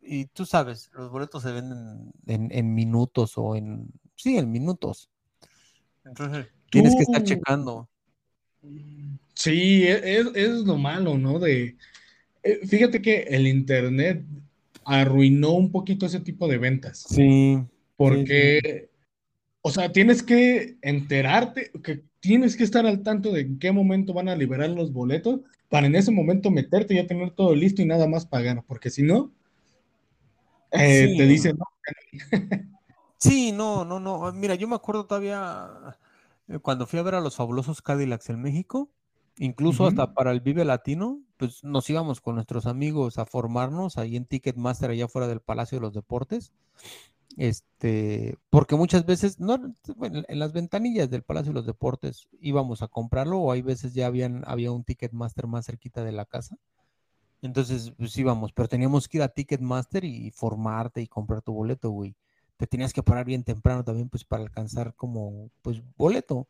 y tú sabes, los boletos se venden en, minutos o en, sí, en minutos. Entonces, tienes que estar checando. Sí, e, es, es lo malo, ¿no? De, eh, fíjate que el Internet arruinó un poquito ese tipo de ventas. Sí. Porque, o sea, tienes que enterarte, que tienes que estar al tanto de en qué momento van a liberar los boletos para en ese momento meterte y ya tener todo listo y nada más pagar, porque si no, eh, te dicen, no. sí, no, no, no. Mira, yo me acuerdo todavía eh, cuando fui a ver a los fabulosos Cadillacs en México, incluso hasta para el Vive Latino, pues nos íbamos con nuestros amigos a formarnos ahí en Ticketmaster, allá fuera del Palacio de los Deportes. Este, porque muchas veces, no, en las ventanillas del Palacio de los Deportes íbamos a comprarlo, o hay veces ya habían, había un Ticketmaster más cerquita de la casa. Entonces, pues íbamos, pero teníamos que ir a Ticketmaster y formarte y comprar tu boleto, güey. Te tenías que parar bien temprano también, pues, para alcanzar como, pues, boleto.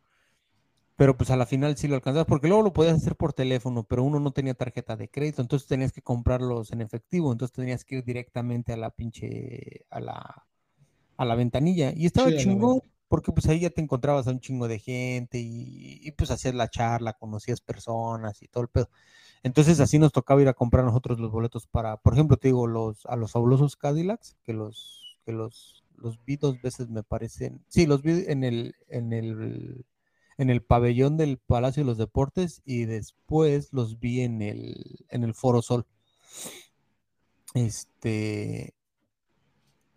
Pero pues a la final sí lo alcanzabas, porque luego lo podías hacer por teléfono, pero uno no tenía tarjeta de crédito, entonces tenías que comprarlos en efectivo, entonces tenías que ir directamente a la pinche, a la, a la ventanilla. Y estaba chingón, porque pues ahí ya te encontrabas a un chingo de gente y, pues hacías la charla, conocías personas y todo el pedo. Entonces así nos tocaba ir a comprar nosotros los boletos para, por ejemplo, te digo, los, a los fabulosos Cadillacs, que los, que los, los vi dos veces me parecen, sí, los vi en el, en el en el pabellón del Palacio de los Deportes y después los vi en el, en el Foro Sol. Este,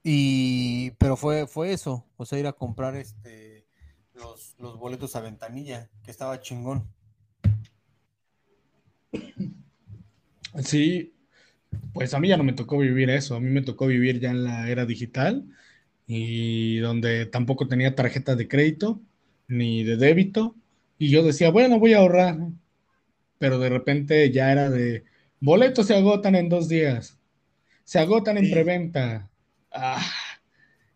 y, pero fue, fue eso, o sea, ir a comprar este, los, los boletos a ventanilla, que estaba chingón. Sí, pues a mí ya no me tocó vivir eso, a mí me tocó vivir ya en la era digital y donde tampoco tenía tarjeta de crédito ni de débito. Y yo decía, bueno, voy a ahorrar. Pero de repente ya era de, boletos se agotan en dos días. Se agotan en preventa. Ah.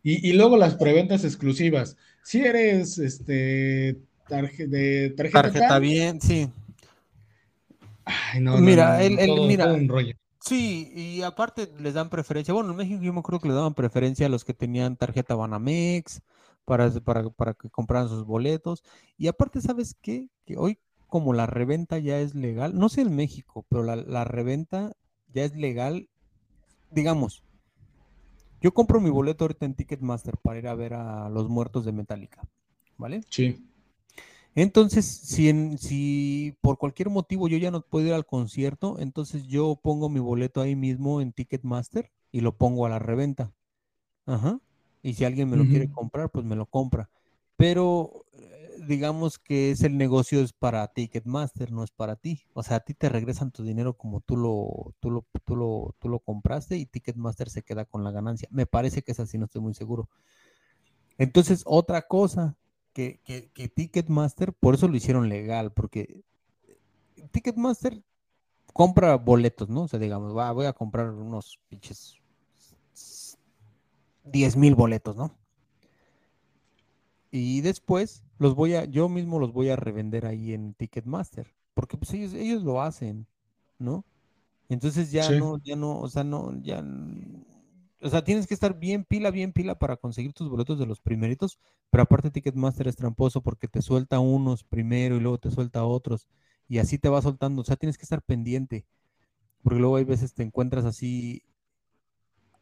Y, luego las preventas exclusivas. Si eres este de tarjeta, tarjeta bien, sí. Ay, no, mira, el, mira, un rollo. Sí, y aparte les dan preferencia. Bueno, en México yo me creo que le daban preferencia a los que tenían tarjeta Banamex, para, para, que compraran sus boletos. Y aparte, ¿sabes qué? Que hoy como la reventa ya es legal, no sé en México, pero la, reventa ya es legal, digamos, yo compro mi boleto ahorita en Ticketmaster para ir a ver a los muertos de Metallica, ¿vale? Sí. Entonces, si, en, si por cualquier motivo yo ya no puedo ir al concierto, entonces yo pongo mi boleto ahí mismo en Ticketmaster y lo pongo a la reventa. Ajá y si alguien me lo quiere comprar, pues me lo compra. Pero eh, digamos que es el negocio es para Ticketmaster, no es para ti. O sea, a ti te regresan tu dinero como tú lo, tú lo, tú lo, tú lo compraste y Ticketmaster se queda con la ganancia. Me parece que es así, no estoy muy seguro. Entonces, otra cosa que, que, que Ticketmaster, por eso lo hicieron legal, porque Ticketmaster compra boletos, ¿no? O sea, digamos, va, voy a comprar unos pinches 10 mil boletos, ¿no? Y después los voy a, yo mismo los voy a revender ahí en Ticketmaster, porque pues ellos, ellos lo hacen, ¿no? Entonces ya no, ya no, o sea, no, ya, o sea, tienes que estar bien pila, bien pila para conseguir tus boletos de los primeritos, pero aparte Ticketmaster es tramposo porque te suelta unos primero y luego te suelta otros, y así te va soltando, o sea, tienes que estar pendiente, porque luego hay veces te encuentras así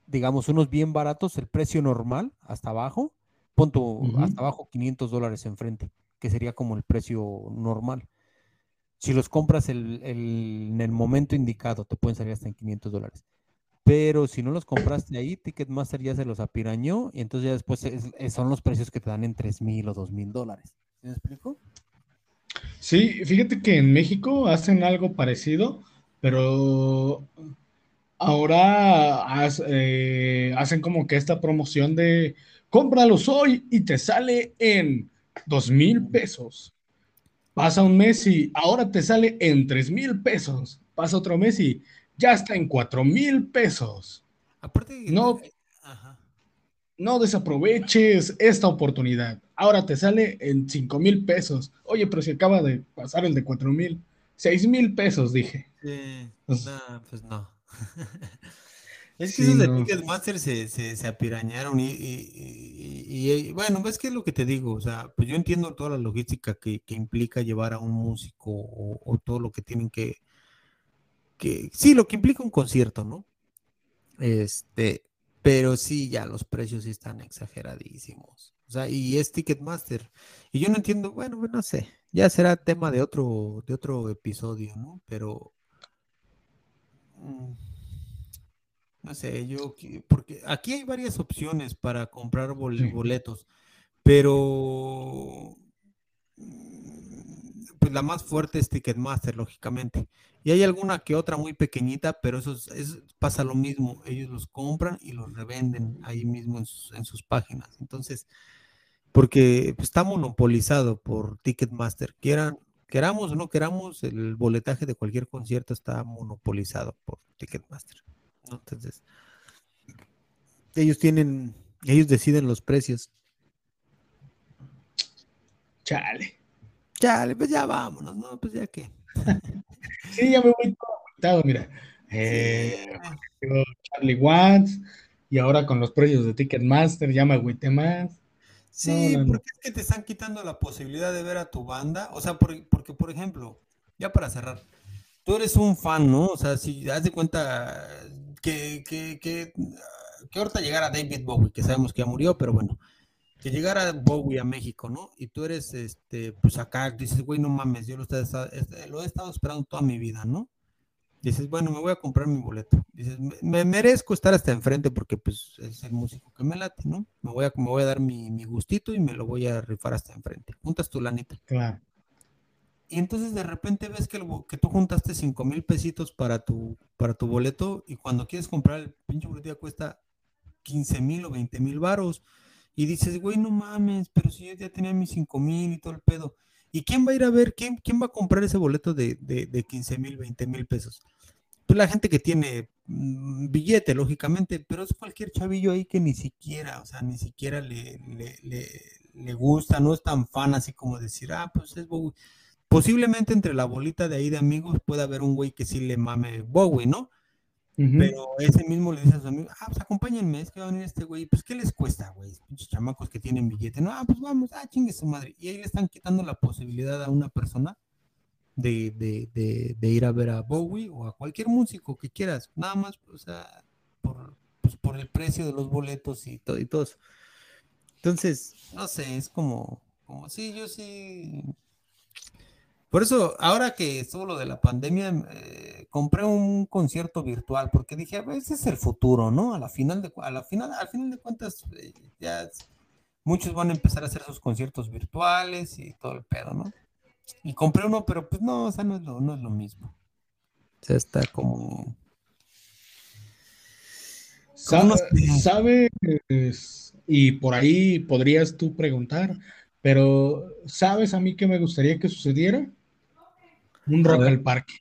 digamos, unos bien baratos, el precio normal, hasta abajo, punto, hasta abajo 500 dólares enfrente, que sería como el precio normal. Si los compras el, en el momento indicado, te pueden salir hasta en 500 dólares. Pero si no los compraste ahí, Ticketmaster ya se los apirañó y entonces ya después son los precios que te dan en 3 mil o 2 mil dólares. ¿Me explico? Sí, fíjate que en México hacen algo parecido, pero ahora eh, hacen como que esta promoción de cómpralos hoy y te sale en dos mil pesos. Pasa un mes y ahora te sale en tres mil pesos. Pasa otro mes y ya está en cuatro mil pesos. Aparte, no, no desaproveches esta oportunidad. Ahora te sale en cinco mil pesos. Oye, pero si acaba de pasar el de cuatro mil, seis mil pesos, dije. pues no. Es que esos de Ticketmaster se, se, apirañaron y, bueno, es que es lo que te digo, o sea, pues yo entiendo toda la logística que, implica llevar a un músico o, todo lo que tienen que, que, sí, lo que implica un concierto, ¿no? Este, pero sí, ya los precios están exageradísimos. O sea, y es Ticketmaster. Y yo no entiendo, bueno, no sé, ya será tema de otro, de otro episodio, ¿no? Pero... Mm, no sé, yo, porque aquí hay varias opciones para comprar boletos, pero mm, pues la más fuerte es Ticketmaster, lógicamente. Y hay alguna que otra muy pequeñita, pero eso, pasa lo mismo. Ellos los compran y los revenden ahí mismo en sus, páginas. Entonces, porque pues, está monopolizado por Ticketmaster. Quieran, queramos o no queramos, el boletaje de cualquier concierto está monopolizado por Ticketmaster. Entonces, ellos tienen, ellos deciden los precios. Chale. Chale, pues ya vámonos, ¿no? Pues ya que. sí, ya me voy todo mira. Eh, Charlie Watts, y ahora con los precios de Ticketmaster ya me agüité más. Sí, porque es que te están quitando la posibilidad de ver a tu banda. O sea, porque, por ejemplo, ya para cerrar, tú eres un fan, ¿no? O sea, si das de cuenta que, que, que, que ahorita llegara David Bowie, que sabemos que ya murió, pero bueno, que llegara Bowie a México, ¿no? Y tú eres, este, pues acá, dices, güey, no mames, yo lo, lo he estado esperando toda mi vida, ¿no? Dices, bueno, me voy a comprar mi boleto. Dices, me, merezco estar hasta enfrente porque pues es el músico que me late, ¿no? Me voy a, me voy a dar mi, mi gustito y me lo voy a rifar hasta enfrente. Juntas tu lanita. Claro. Y entonces de repente ves que, que tú juntaste 5 mil pesitos para tu, para tu boleto y cuando quieres comprar el pinche boleto ya cuesta 15 mil o 20 mil varos. Y dices, güey, no mames, pero si yo ya tenía mis 5 mil y todo el pedo. ¿Y quién va a ir a ver? ¿Quién, quién va a comprar ese boleto de, de, de 15 mil, 20 mil pesos? Pues la gente que tiene mm, billete, lógicamente, pero es cualquier chavillo ahí que ni siquiera, o sea, ni siquiera le, le, gusta, no es tan fan así como decir, ah, pues es Bowie. Posiblemente entre la bolita de ahí de amigos pueda haber un güey que sí le mame Bowie, ¿no? Pero ese mismo le dice a sus amigos, ah, pues acompáñenme, es que va a venir este güey, pues ¿qué les cuesta, güey? Pinches chamacos que tienen billete, no, ah, pues vamos, ah, chingue su madre. Y ahí le están quitando la posibilidad a una persona de, ir a ver a Bowie o a cualquier músico que quieras, nada más, o sea, por, pues, el precio de los boletos y todo y todo eso. Entonces, no sé, es como, como sí, yo sí. Por eso, ahora que estuvo lo de la pandemia, eh, compré un concierto virtual, porque dije, a ese es el futuro, ¿no? A la final de, a la final, al final de cuentas, eh, ya muchos van a empezar a hacer sus conciertos virtuales y todo el pedo, ¿no? Y compré uno, pero pues no, o sea, no es lo, no es lo mismo. O sea, está como. ¿Sabes? Y por ahí podrías tú preguntar, pero ¿sabes a mí qué me gustaría que sucediera? Un rock al parque.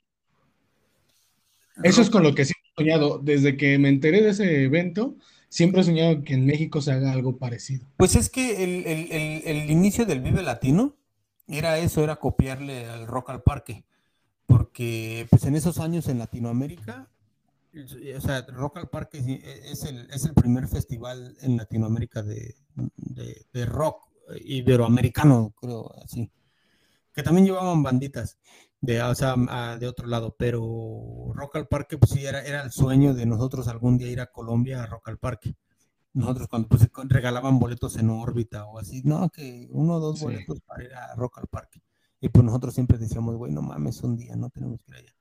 Eso es con lo que siempre he soñado. Desde que me enteré de ese evento, siempre he soñado que en México se haga algo parecido. Pues es que el, el, el inicio del Vive Latino era eso, era copiarle al Rock al Parque, porque pues en esos años en Latinoamérica, o sea, Rock al Parque es el, es el primer festival en Latinoamérica de, de, rock iberoamericano, creo, así, que también llevaban banditas de, o sea, de otro lado, pero Rock al Parque, pues sí, era, era el sueño de nosotros algún día ir a Colombia a Rock al Parque nosotros cuando pues, regalaban boletos en órbita o así, no, que uno o dos boletos para ir a Rock al Parque. Y pues nosotros siempre decíamos, güey, no mames, un día, no tenemos que ir allá.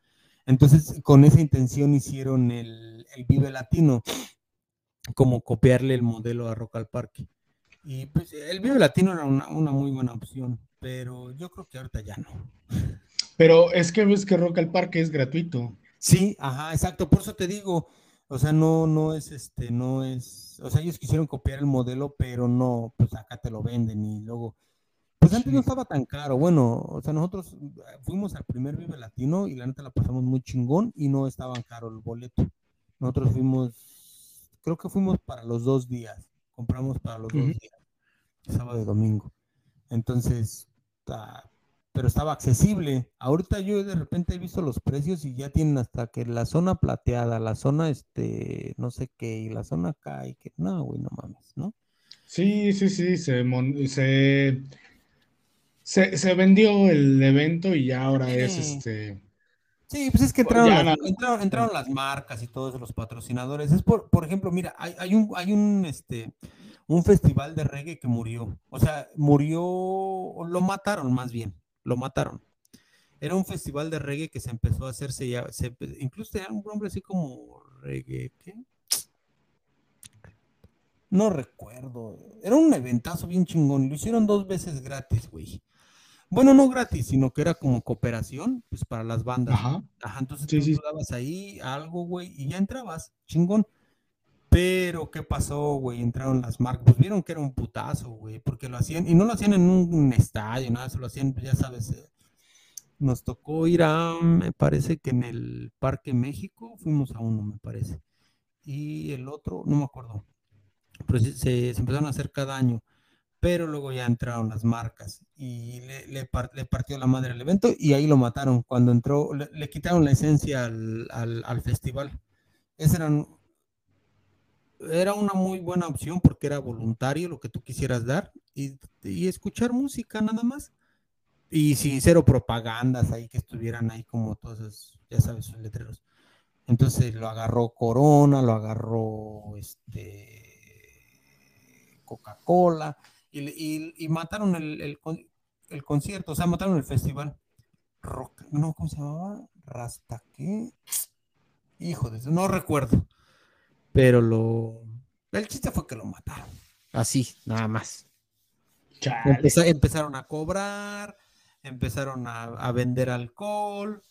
Entonces, con esa intención hicieron el, el Vive Latino, como copiarle el modelo a Rock al Parque. Y pues el Vive Latino era una, una muy buena opción, pero yo creo que ahorita ya no. Pero es que ves que Rock al Parque es gratuito. Sí, ajá, exacto. Por eso te digo, o sea, no, no es este, no es, o sea, ellos quisieron copiar el modelo, pero no, pues acá te lo venden y luego, pues antes no estaba tan caro. Bueno, o sea, nosotros fuimos al primer Vive Latino y la neta la pasamos muy chingón y no estaba caro el boleto. Nosotros fuimos, creo que fuimos para los dos días, compramos para los dos días, sábado y domingo. Entonces, pero estaba accesible. Ahorita yo de repente he visto los precios y ya tienen hasta que la zona plateada, la zona este, no sé qué, y la zona acá, y que no, güey, no mames, ¿no? Sí, sí, sí, se, se, se, vendió el evento y ya ahora es este. Sí, pues es que entraron, las, entraron, las marcas y todos los patrocinadores. Es por, por ejemplo, mira, hay, hay un, hay un, este, un festival de reggae que murió. O sea, murió, lo mataron más bien lo mataron. Era un festival de reggae que se empezó a hacerse ya, incluso tenía un nombre así como reggae, ¿qué? No recuerdo. Era un eventazo bien chingón. Lo hicieron dos veces gratis, güey. Bueno, no gratis, sino que era como cooperación, pues para las bandas. Ajá. entonces tú, dabas ahí algo, güey, y ya entrabas, chingón. Pero, ¿qué pasó, güey? Entraron las marcas, pues vieron que era un putazo, güey, porque lo hacían, y no lo hacían en un estadio, nada, se lo hacían, pues, ya sabes, eh, nos tocó ir a, me parece que en el Parque México, fuimos a uno, me parece, y el otro, no me acuerdo, pero se, se empezaron a hacer cada año, pero luego ya entraron las marcas y le, partió la madre al evento y ahí lo mataron cuando entró, le, quitaron la esencia al, festival. Ese era una muy buena opción porque era voluntario lo que tú quisieras dar y, y escuchar música nada más. Y sin cero propagandas ahí que estuvieran ahí como todos esos, ya sabes, sus letreros. Entonces lo agarró Corona, lo agarró este Coca-Cola y, mataron el, concierto, o sea, mataron el festival. No, ¿cómo se llamaba? Rasta, ¿qué? Hijo no recuerdo. Pero lo. El chiste fue que lo mataron. Así, nada más. empezaron a cobrar, empezaron a, vender alcohol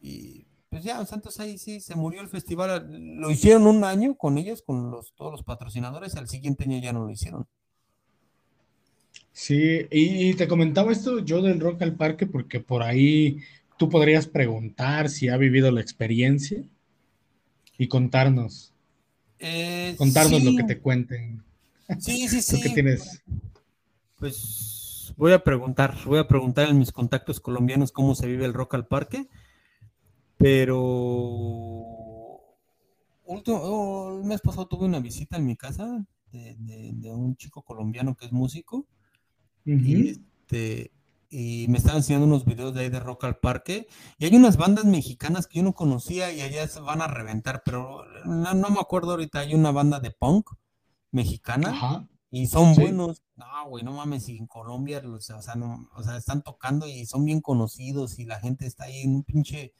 y pues ya, Santos ahí sí se murió el festival. Lo hicieron un año con ellos, con los, todos los patrocinadores, al siguiente año ya no lo hicieron. Sí, y, te comentaba esto yo del Rock al Parque porque por ahí tú podrías preguntar si ha vivido la experiencia y contarnos. Eh, contarnos lo que te cuenten. Sí, sí, sí. ¿Qué tienes? Pues voy a preguntar, voy a preguntar en mis contactos colombianos cómo se vive el Rock al Parque, pero oh, el mes pasado tuve una visita en mi casa de un chico colombiano que es músico y, este, y me estaban enseñando unos videos de ahí de Rock al Parque. Y hay unas bandas mexicanas que yo no conocía y allá se van a reventar, pero no, me acuerdo ahorita. Hay una banda de punk mexicana y son buenos. No, güey, no mames, y en Colombia, o sea, o sea, están tocando y son bien conocidos y la gente está ahí en un pinche.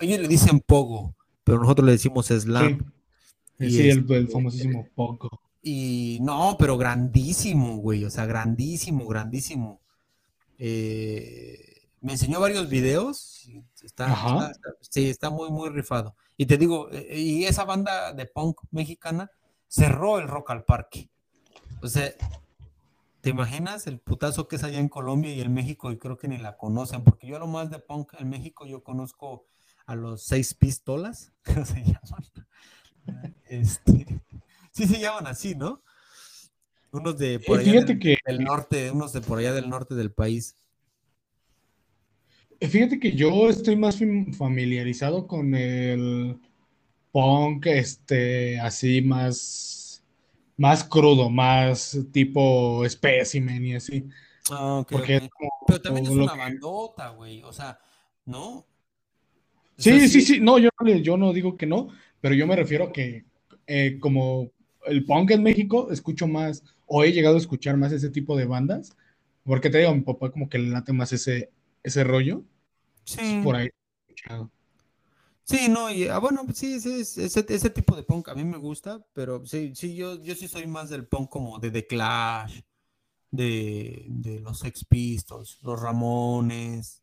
Ellos le dicen pogo, pero nosotros le decimos slam. Sí, el, el, famosísimo pogo. Y no, pero grandísimo, güey, o sea, grandísimo, grandísimo. Eh, me enseñó varios videos. Está, sí, está muy, muy rifado. Y te digo, eh, y esa banda de punk mexicana cerró el Rock al Parque. O sea, ¿te imaginas el putazo que es allá en Colombia y en México? Y creo que ni la conocen, porque yo lo más de punk en México, yo conozco a los seis pistolas, ¿cómo se llaman? Este, Sí se llaman así, ¿no? Unos de por allá del, norte, unos de por allá del norte del país. Eh, fíjate que yo estoy más familiarizado con el punk, este, así más, más crudo, más tipo specimen y así. Ah, Porque Pero también es una bandota, güey, o sea, ¿no? sí, sí, sí, no, yo, yo no digo que no, pero yo me refiero a que eh, como el punk en México escucho más, o he llegado a escuchar más ese tipo de bandas, porque te digo, mi papá como que le late más ese, ese rollo. Sí. Por ahí. Sí, no, y ah, bueno, sí, ese, ese, tipo de punk a mí me gusta, pero sí, sí, yo, yo sí soy más del punk como de The Clash, de, de los Sex Pistols, los Ramones,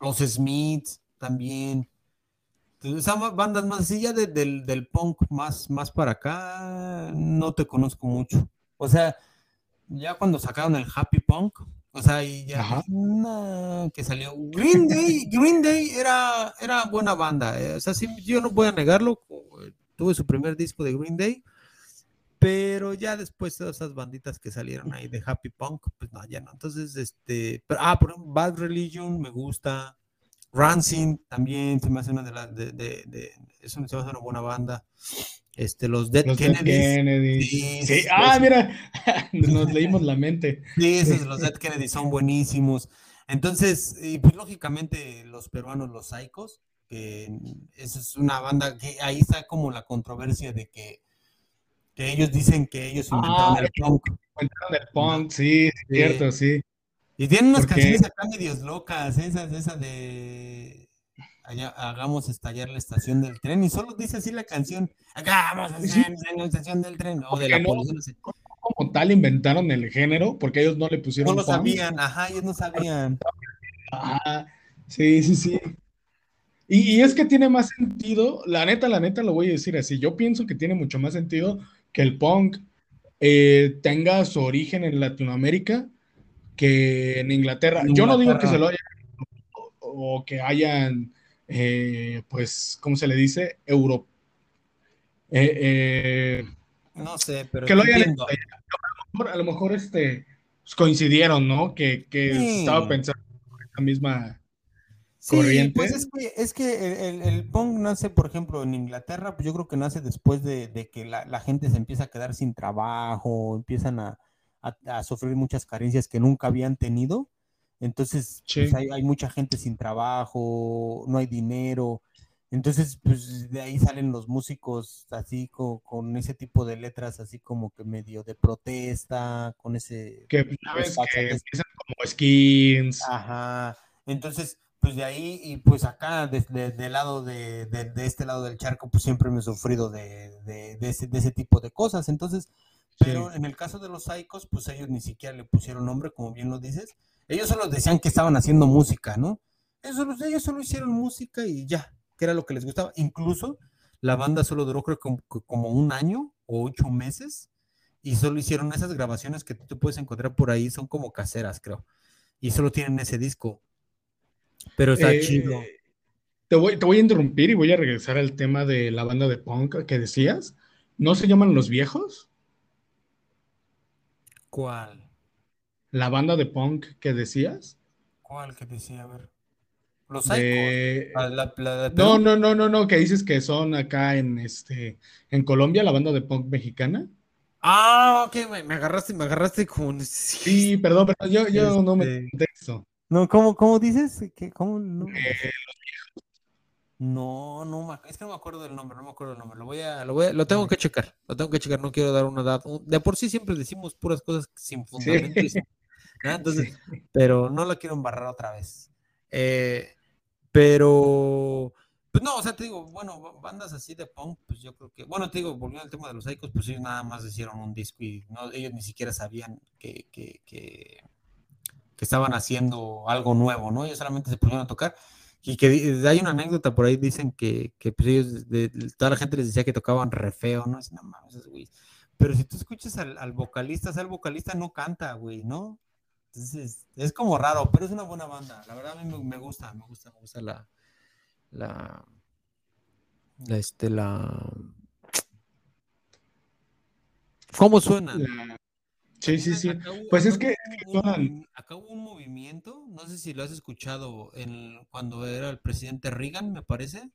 los Smiths también. Esas bandas más así ya del, punk más, más para acá, no te conozco mucho. O sea, ya cuando sacaron el Happy Punk, o sea, y ya que salió Green Day, Green Day era, era buena banda. Eh, o sea, sí, yo no voy a negarlo. Tuve su primer disco de Green Day, pero ya después todas esas banditas que salieron ahí de Happy Punk, pues no, ya no. Entonces, este, pero, ah, por Bad Religion me gusta. Rancid también se me hace una de las de, de, de, eso me hace una buena banda. Este, los Dead Kennedys. Sí, Ah, mira, nos leímos la mente. Sí, esos, los Dead Kennedys son buenísimos. Entonces, y pues lógicamente los peruanos, los Psychos, que esa es una banda que ahí está como la controversia de que, que ellos dicen que ellos inventaron ah, el punk. Inventaron el punk, sí, es cierto, sí. Y tienen unas canciones acá medios locas, esas, esa de hagamos estallar la estación del tren, y solo dice así la canción, hagamos estallar la estación del tren, o de la policía, Como tal inventaron el género, porque ellos no le pusieron. No lo sabían, ajá, ellos no sabían. Ajá, sí, sí, sí. Y, y, es que tiene más sentido, la neta, la neta lo voy a decir así, yo pienso que tiene mucho más sentido que el punk eh, tenga su origen en Latinoamérica que en Inglaterra. Yo no digo que se lo hayan o que hayan, eh, pues, ¿cómo se le dice? Euro. Eh, eh, no sé, pero que lo hayan a, lo mejor, a lo mejor este pues, coincidieron, ¿no? Que, que estaba pensando en la misma Sí, pues es que, es que el, el, punk nace, por ejemplo, en Inglaterra, pues yo creo que nace después de, que la, gente se empieza a quedar sin trabajo, empiezan a, sufrir muchas carencias que nunca habían tenido. Entonces, pues hay, hay, mucha gente sin trabajo, no hay dinero. Entonces, pues de ahí salen los músicos así con, ese tipo de letras, así como que medio de protesta, con ese... Que, ¿sabes? Que empiezan como skins. Ajá. Entonces, pues de ahí y pues acá, desde de, lado de, de, este lado del charco, pues siempre me he sufrido de, ese, ese, tipo de cosas. Entonces, pero en el caso de los Saicos, pues ellos ni siquiera le pusieron nombre, como bien lo dices. Ellos solo decían que estaban haciendo música, ¿no? Ellos, ellos solo hicieron música y ya, que era lo que les gustaba. Incluso la banda solo duró creo como, como un año o ocho meses y solo hicieron esas grabaciones que tú puedes encontrar por ahí, son como caseras, creo. Y solo tienen ese disco pero está eh, chido. Te voy, te voy a interrumpir y voy a regresar al tema de la banda de punk que decías. ¿No se llaman Los Viejos? ¿Cuál? ¿La banda de punk que decías? ¿Cuál que decía? A ver. Los de... no, no, no, no, no, que dices que son acá en este en Colombia, la banda de punk mexicana. Ah, ok, me agarraste, me agarraste con. Sí, perdón, pero yo, yo no me este, contexto. No, ¿cómo, cómo dices? ¿Qué, cómo, no? Eh, no, no, es que no me acuerdo del nombre, no me acuerdo del nombre. Lo voy a, lo voy a, lo tengo que checar, lo tengo que checar, no quiero dar una edad. De por sí siempre decimos puras cosas sin fundamento. Entonces, pero no lo quiero embarrar otra vez. Eh, pero, pues no, o sea, te digo, bueno, bandas así de punk, pues yo creo que, bueno, te digo, volviendo al tema de los Icos, pues ellos nada más hicieron un disco y no, ellos ni siquiera sabían que, que, que estaban haciendo algo nuevo, ¿no? Ellos solamente se pusieron a tocar. Y que hay una anécdota por ahí, dicen que, que pues ellos, de, toda la gente les decía que tocaban re feo, ¿no? Es, no mames, güey. Pero si tú escuchas al, vocalista, o sea, el vocalista no canta, güey, ¿no? Entonces, es como raro, pero es una buena banda. La verdad a mí me, gusta, me gusta, me gusta la, la, la, este, la, ¿cómo suena? Sí, sí, sí. pues es que, acá hubo un movimiento, no sé si lo has escuchado, en, cuando era el presidente Reagan, me parece.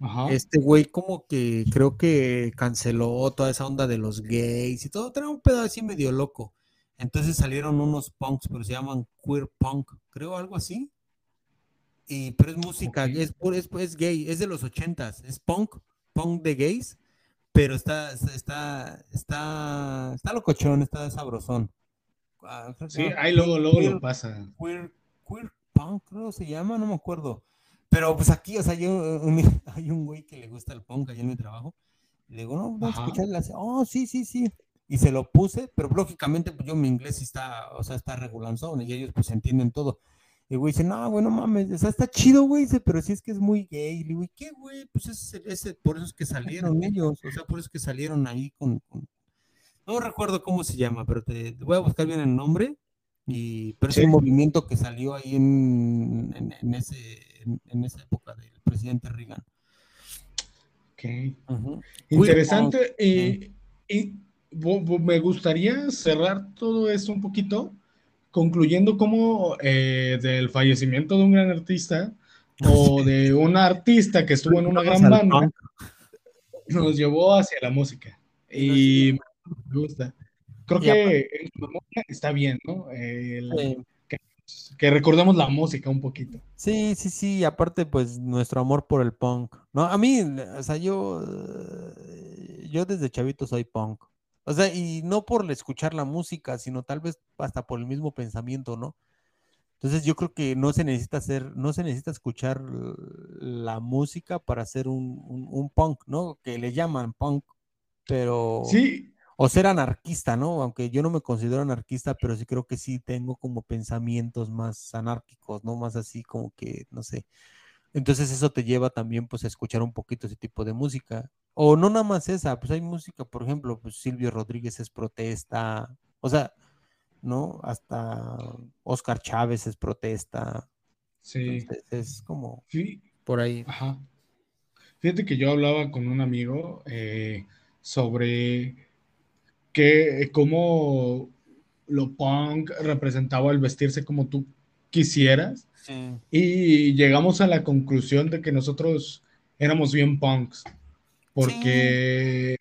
Ajá. Este güey como que creo que canceló toda esa onda de los gays y todo, tenía un pedo así medio loco. Entonces salieron unos punks, pero se llaman queer punk, creo algo así. Y, pero es música, es, es, es, gay, es de los ochentas, es punk, punk de gays pero está, está, está, está locochón, está sabrosón. Ah, sí, ahí luego, luego lo pasa. Queer, queer punk, creo se llama, no me acuerdo. Pero pues aquí, o sea, hay un, hay un güey que le gusta el punk allá en mi trabajo. Le digo, no, vamos a escucharle. Oh, sí, sí, sí. Y se lo puse, pero lógicamente, pues yo mi inglés está, o sea, está regulanzón y ellos pues entienden todo. Y güey dice, no, güey, no mames, o sea, está chido, güey, dice, pero sí es que es muy gay. Y le digo, ¿qué, güey? Pues es, ese, por eso es que salieron ellos, o sea, por eso es que salieron ahí con, No recuerdo cómo se llama, pero te, voy a buscar bien el nombre. Y, pero es un movimiento que salió ahí en, en, ese, en, esa época del presidente Reagan. Ok. Interesante. y, y me gustaría cerrar todo esto un poquito concluyendo como eh, del fallecimiento de un gran artista o de un artista que estuvo en una gran banda, nos llevó hacia la música. Y me gusta. Creo que está bien, ¿no? que, recordemos la música un poquito. Sí, sí, sí. Aparte, pues nuestro amor por el punk. No, a mí, o sea, yo, yo desde chavito soy punk. O sea, y no por escuchar la música, sino tal vez hasta por el mismo pensamiento, ¿no? Entonces yo creo que no se necesita hacer, no se necesita escuchar la música para hacer un, punk, ¿no? Que le llaman punk, pero... Sí. O ser anarquista, ¿no? Aunque yo no me considero anarquista, pero sí creo que sí tengo como pensamientos más anárquicos, ¿no? Más así como que, no sé. Entonces eso te lleva también pues a escuchar un poquito ese tipo de música. O no nada más esa, pues hay música, por ejemplo, pues Silvio Rodríguez es protesta, o sea, ¿no? Hasta Oscar Chávez es protesta. Sí. es como por ahí. Ajá. Fíjate que yo hablaba con un amigo eh, sobre que cómo lo punk representaba el vestirse como tú quisieras. Y llegamos a la conclusión de que nosotros éramos bien punks. Porque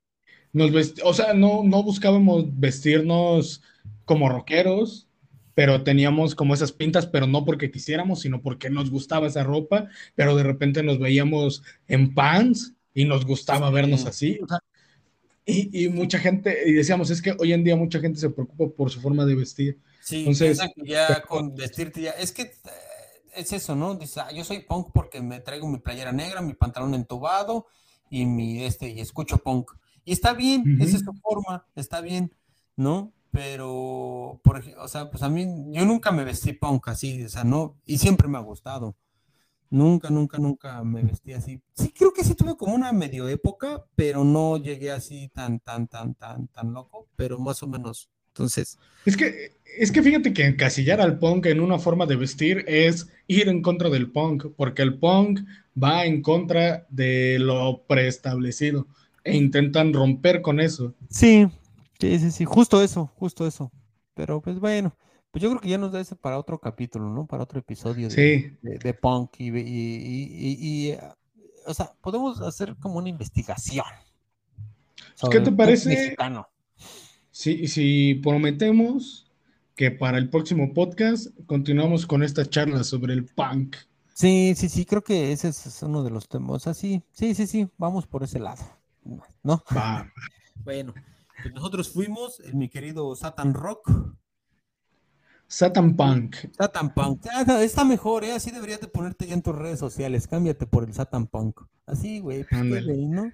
nos o sea, no, no buscábamos vestirnos como rockeros, pero teníamos como esas pintas, pero no porque quisiéramos, sino porque nos gustaba esa ropa, pero de repente nos veíamos en pants y nos gustaba vernos así. Y, mucha gente, y decíamos, es que hoy en día mucha gente se preocupa por su forma de vestir. Sí, Entonces, ya con vestirte ya, es que eh, es eso, ¿no? Dice, ah, yo soy punk porque me traigo mi playera negra, mi pantalón entubado y mi este, y escucho punk. Y está bien, esa es su forma, está bien, ¿no? Pero, por o sea, pues a mí, yo nunca me vestí punk así, o sea, no, y siempre me ha gustado. Nunca, nunca, nunca me vestí así. Sí, creo que sí tuve como una medio época, pero no llegué así tan, tan, tan, tan, tan loco, pero más o menos. Entonces. Es que, es que fíjate que encasillar al punk en una forma de vestir es ir en contra del punk, porque el punk va en contra de lo preestablecido e intentan romper con eso. Sí, sí, sí, sí, justo eso, justo eso. Pero pues bueno, pues yo creo que ya nos da ese para otro capítulo, ¿no? Para otro episodio de, punk y, y, y, o sea, podemos hacer como una investigación. ¿Qué te parece? Si, si prometemos que para el próximo podcast continuamos con esta charla sobre el punk. Sí, sí, sí, creo que ese es uno de los temas. Así, sí, sí, sí, vamos por ese lado. ¿No? Va. bueno, pues nosotros fuimos, mi querido Satan Rock. Satan Punk. Satan Punk. Ah, está mejor, ¿eh? Así deberías de ponerte ya en tus redes sociales. Cámbiate por el Satan Punk. Así, güey. Pues, ¿no?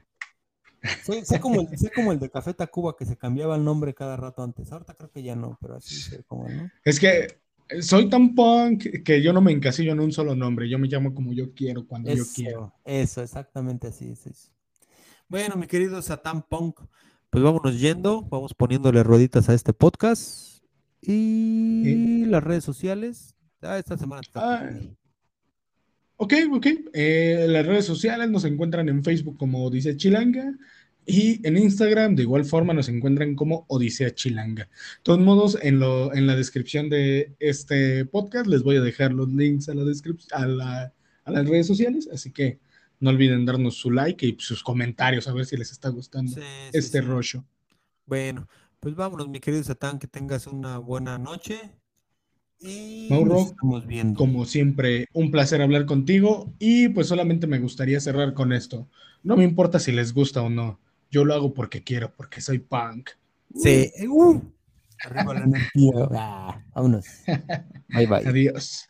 Sé, como el, como el de Café Tacuba que se cambiaba el nombre cada rato antes. Ahorita creo que ya no, pero así como, ¿no? Es que soy tan punk que yo no me encasillo en un solo nombre. Yo me llamo como yo quiero, cuando yo quiero. Eso, exactamente así es. Bueno, mi querido Satan Punk, pues vámonos yendo, vamos poniéndole rueditas a este podcast y las redes sociales. Ah, esta semana. Ah, ok, ok. Eh, las redes sociales nos encuentran en Facebook como dice Chilanga y en Instagram de igual forma nos encuentran como Odisea Chilanga. De todos modos, en, lo, en la descripción de este podcast les voy a dejar los links a, la a, a las redes sociales, así que no olviden darnos su like y sus comentarios a ver si les está gustando este rollo. Bueno, pues vámonos, mi querido Satán, que tengas una buena noche. Y Mauro, estamos viendo. como siempre, un placer hablar contigo y pues solamente me gustaría cerrar con esto. No me importa si les gusta o no, yo lo hago porque quiero, porque soy punk. Sí. Uh. Arriba la energía. Ah, vámonos. Bye bye. Adiós.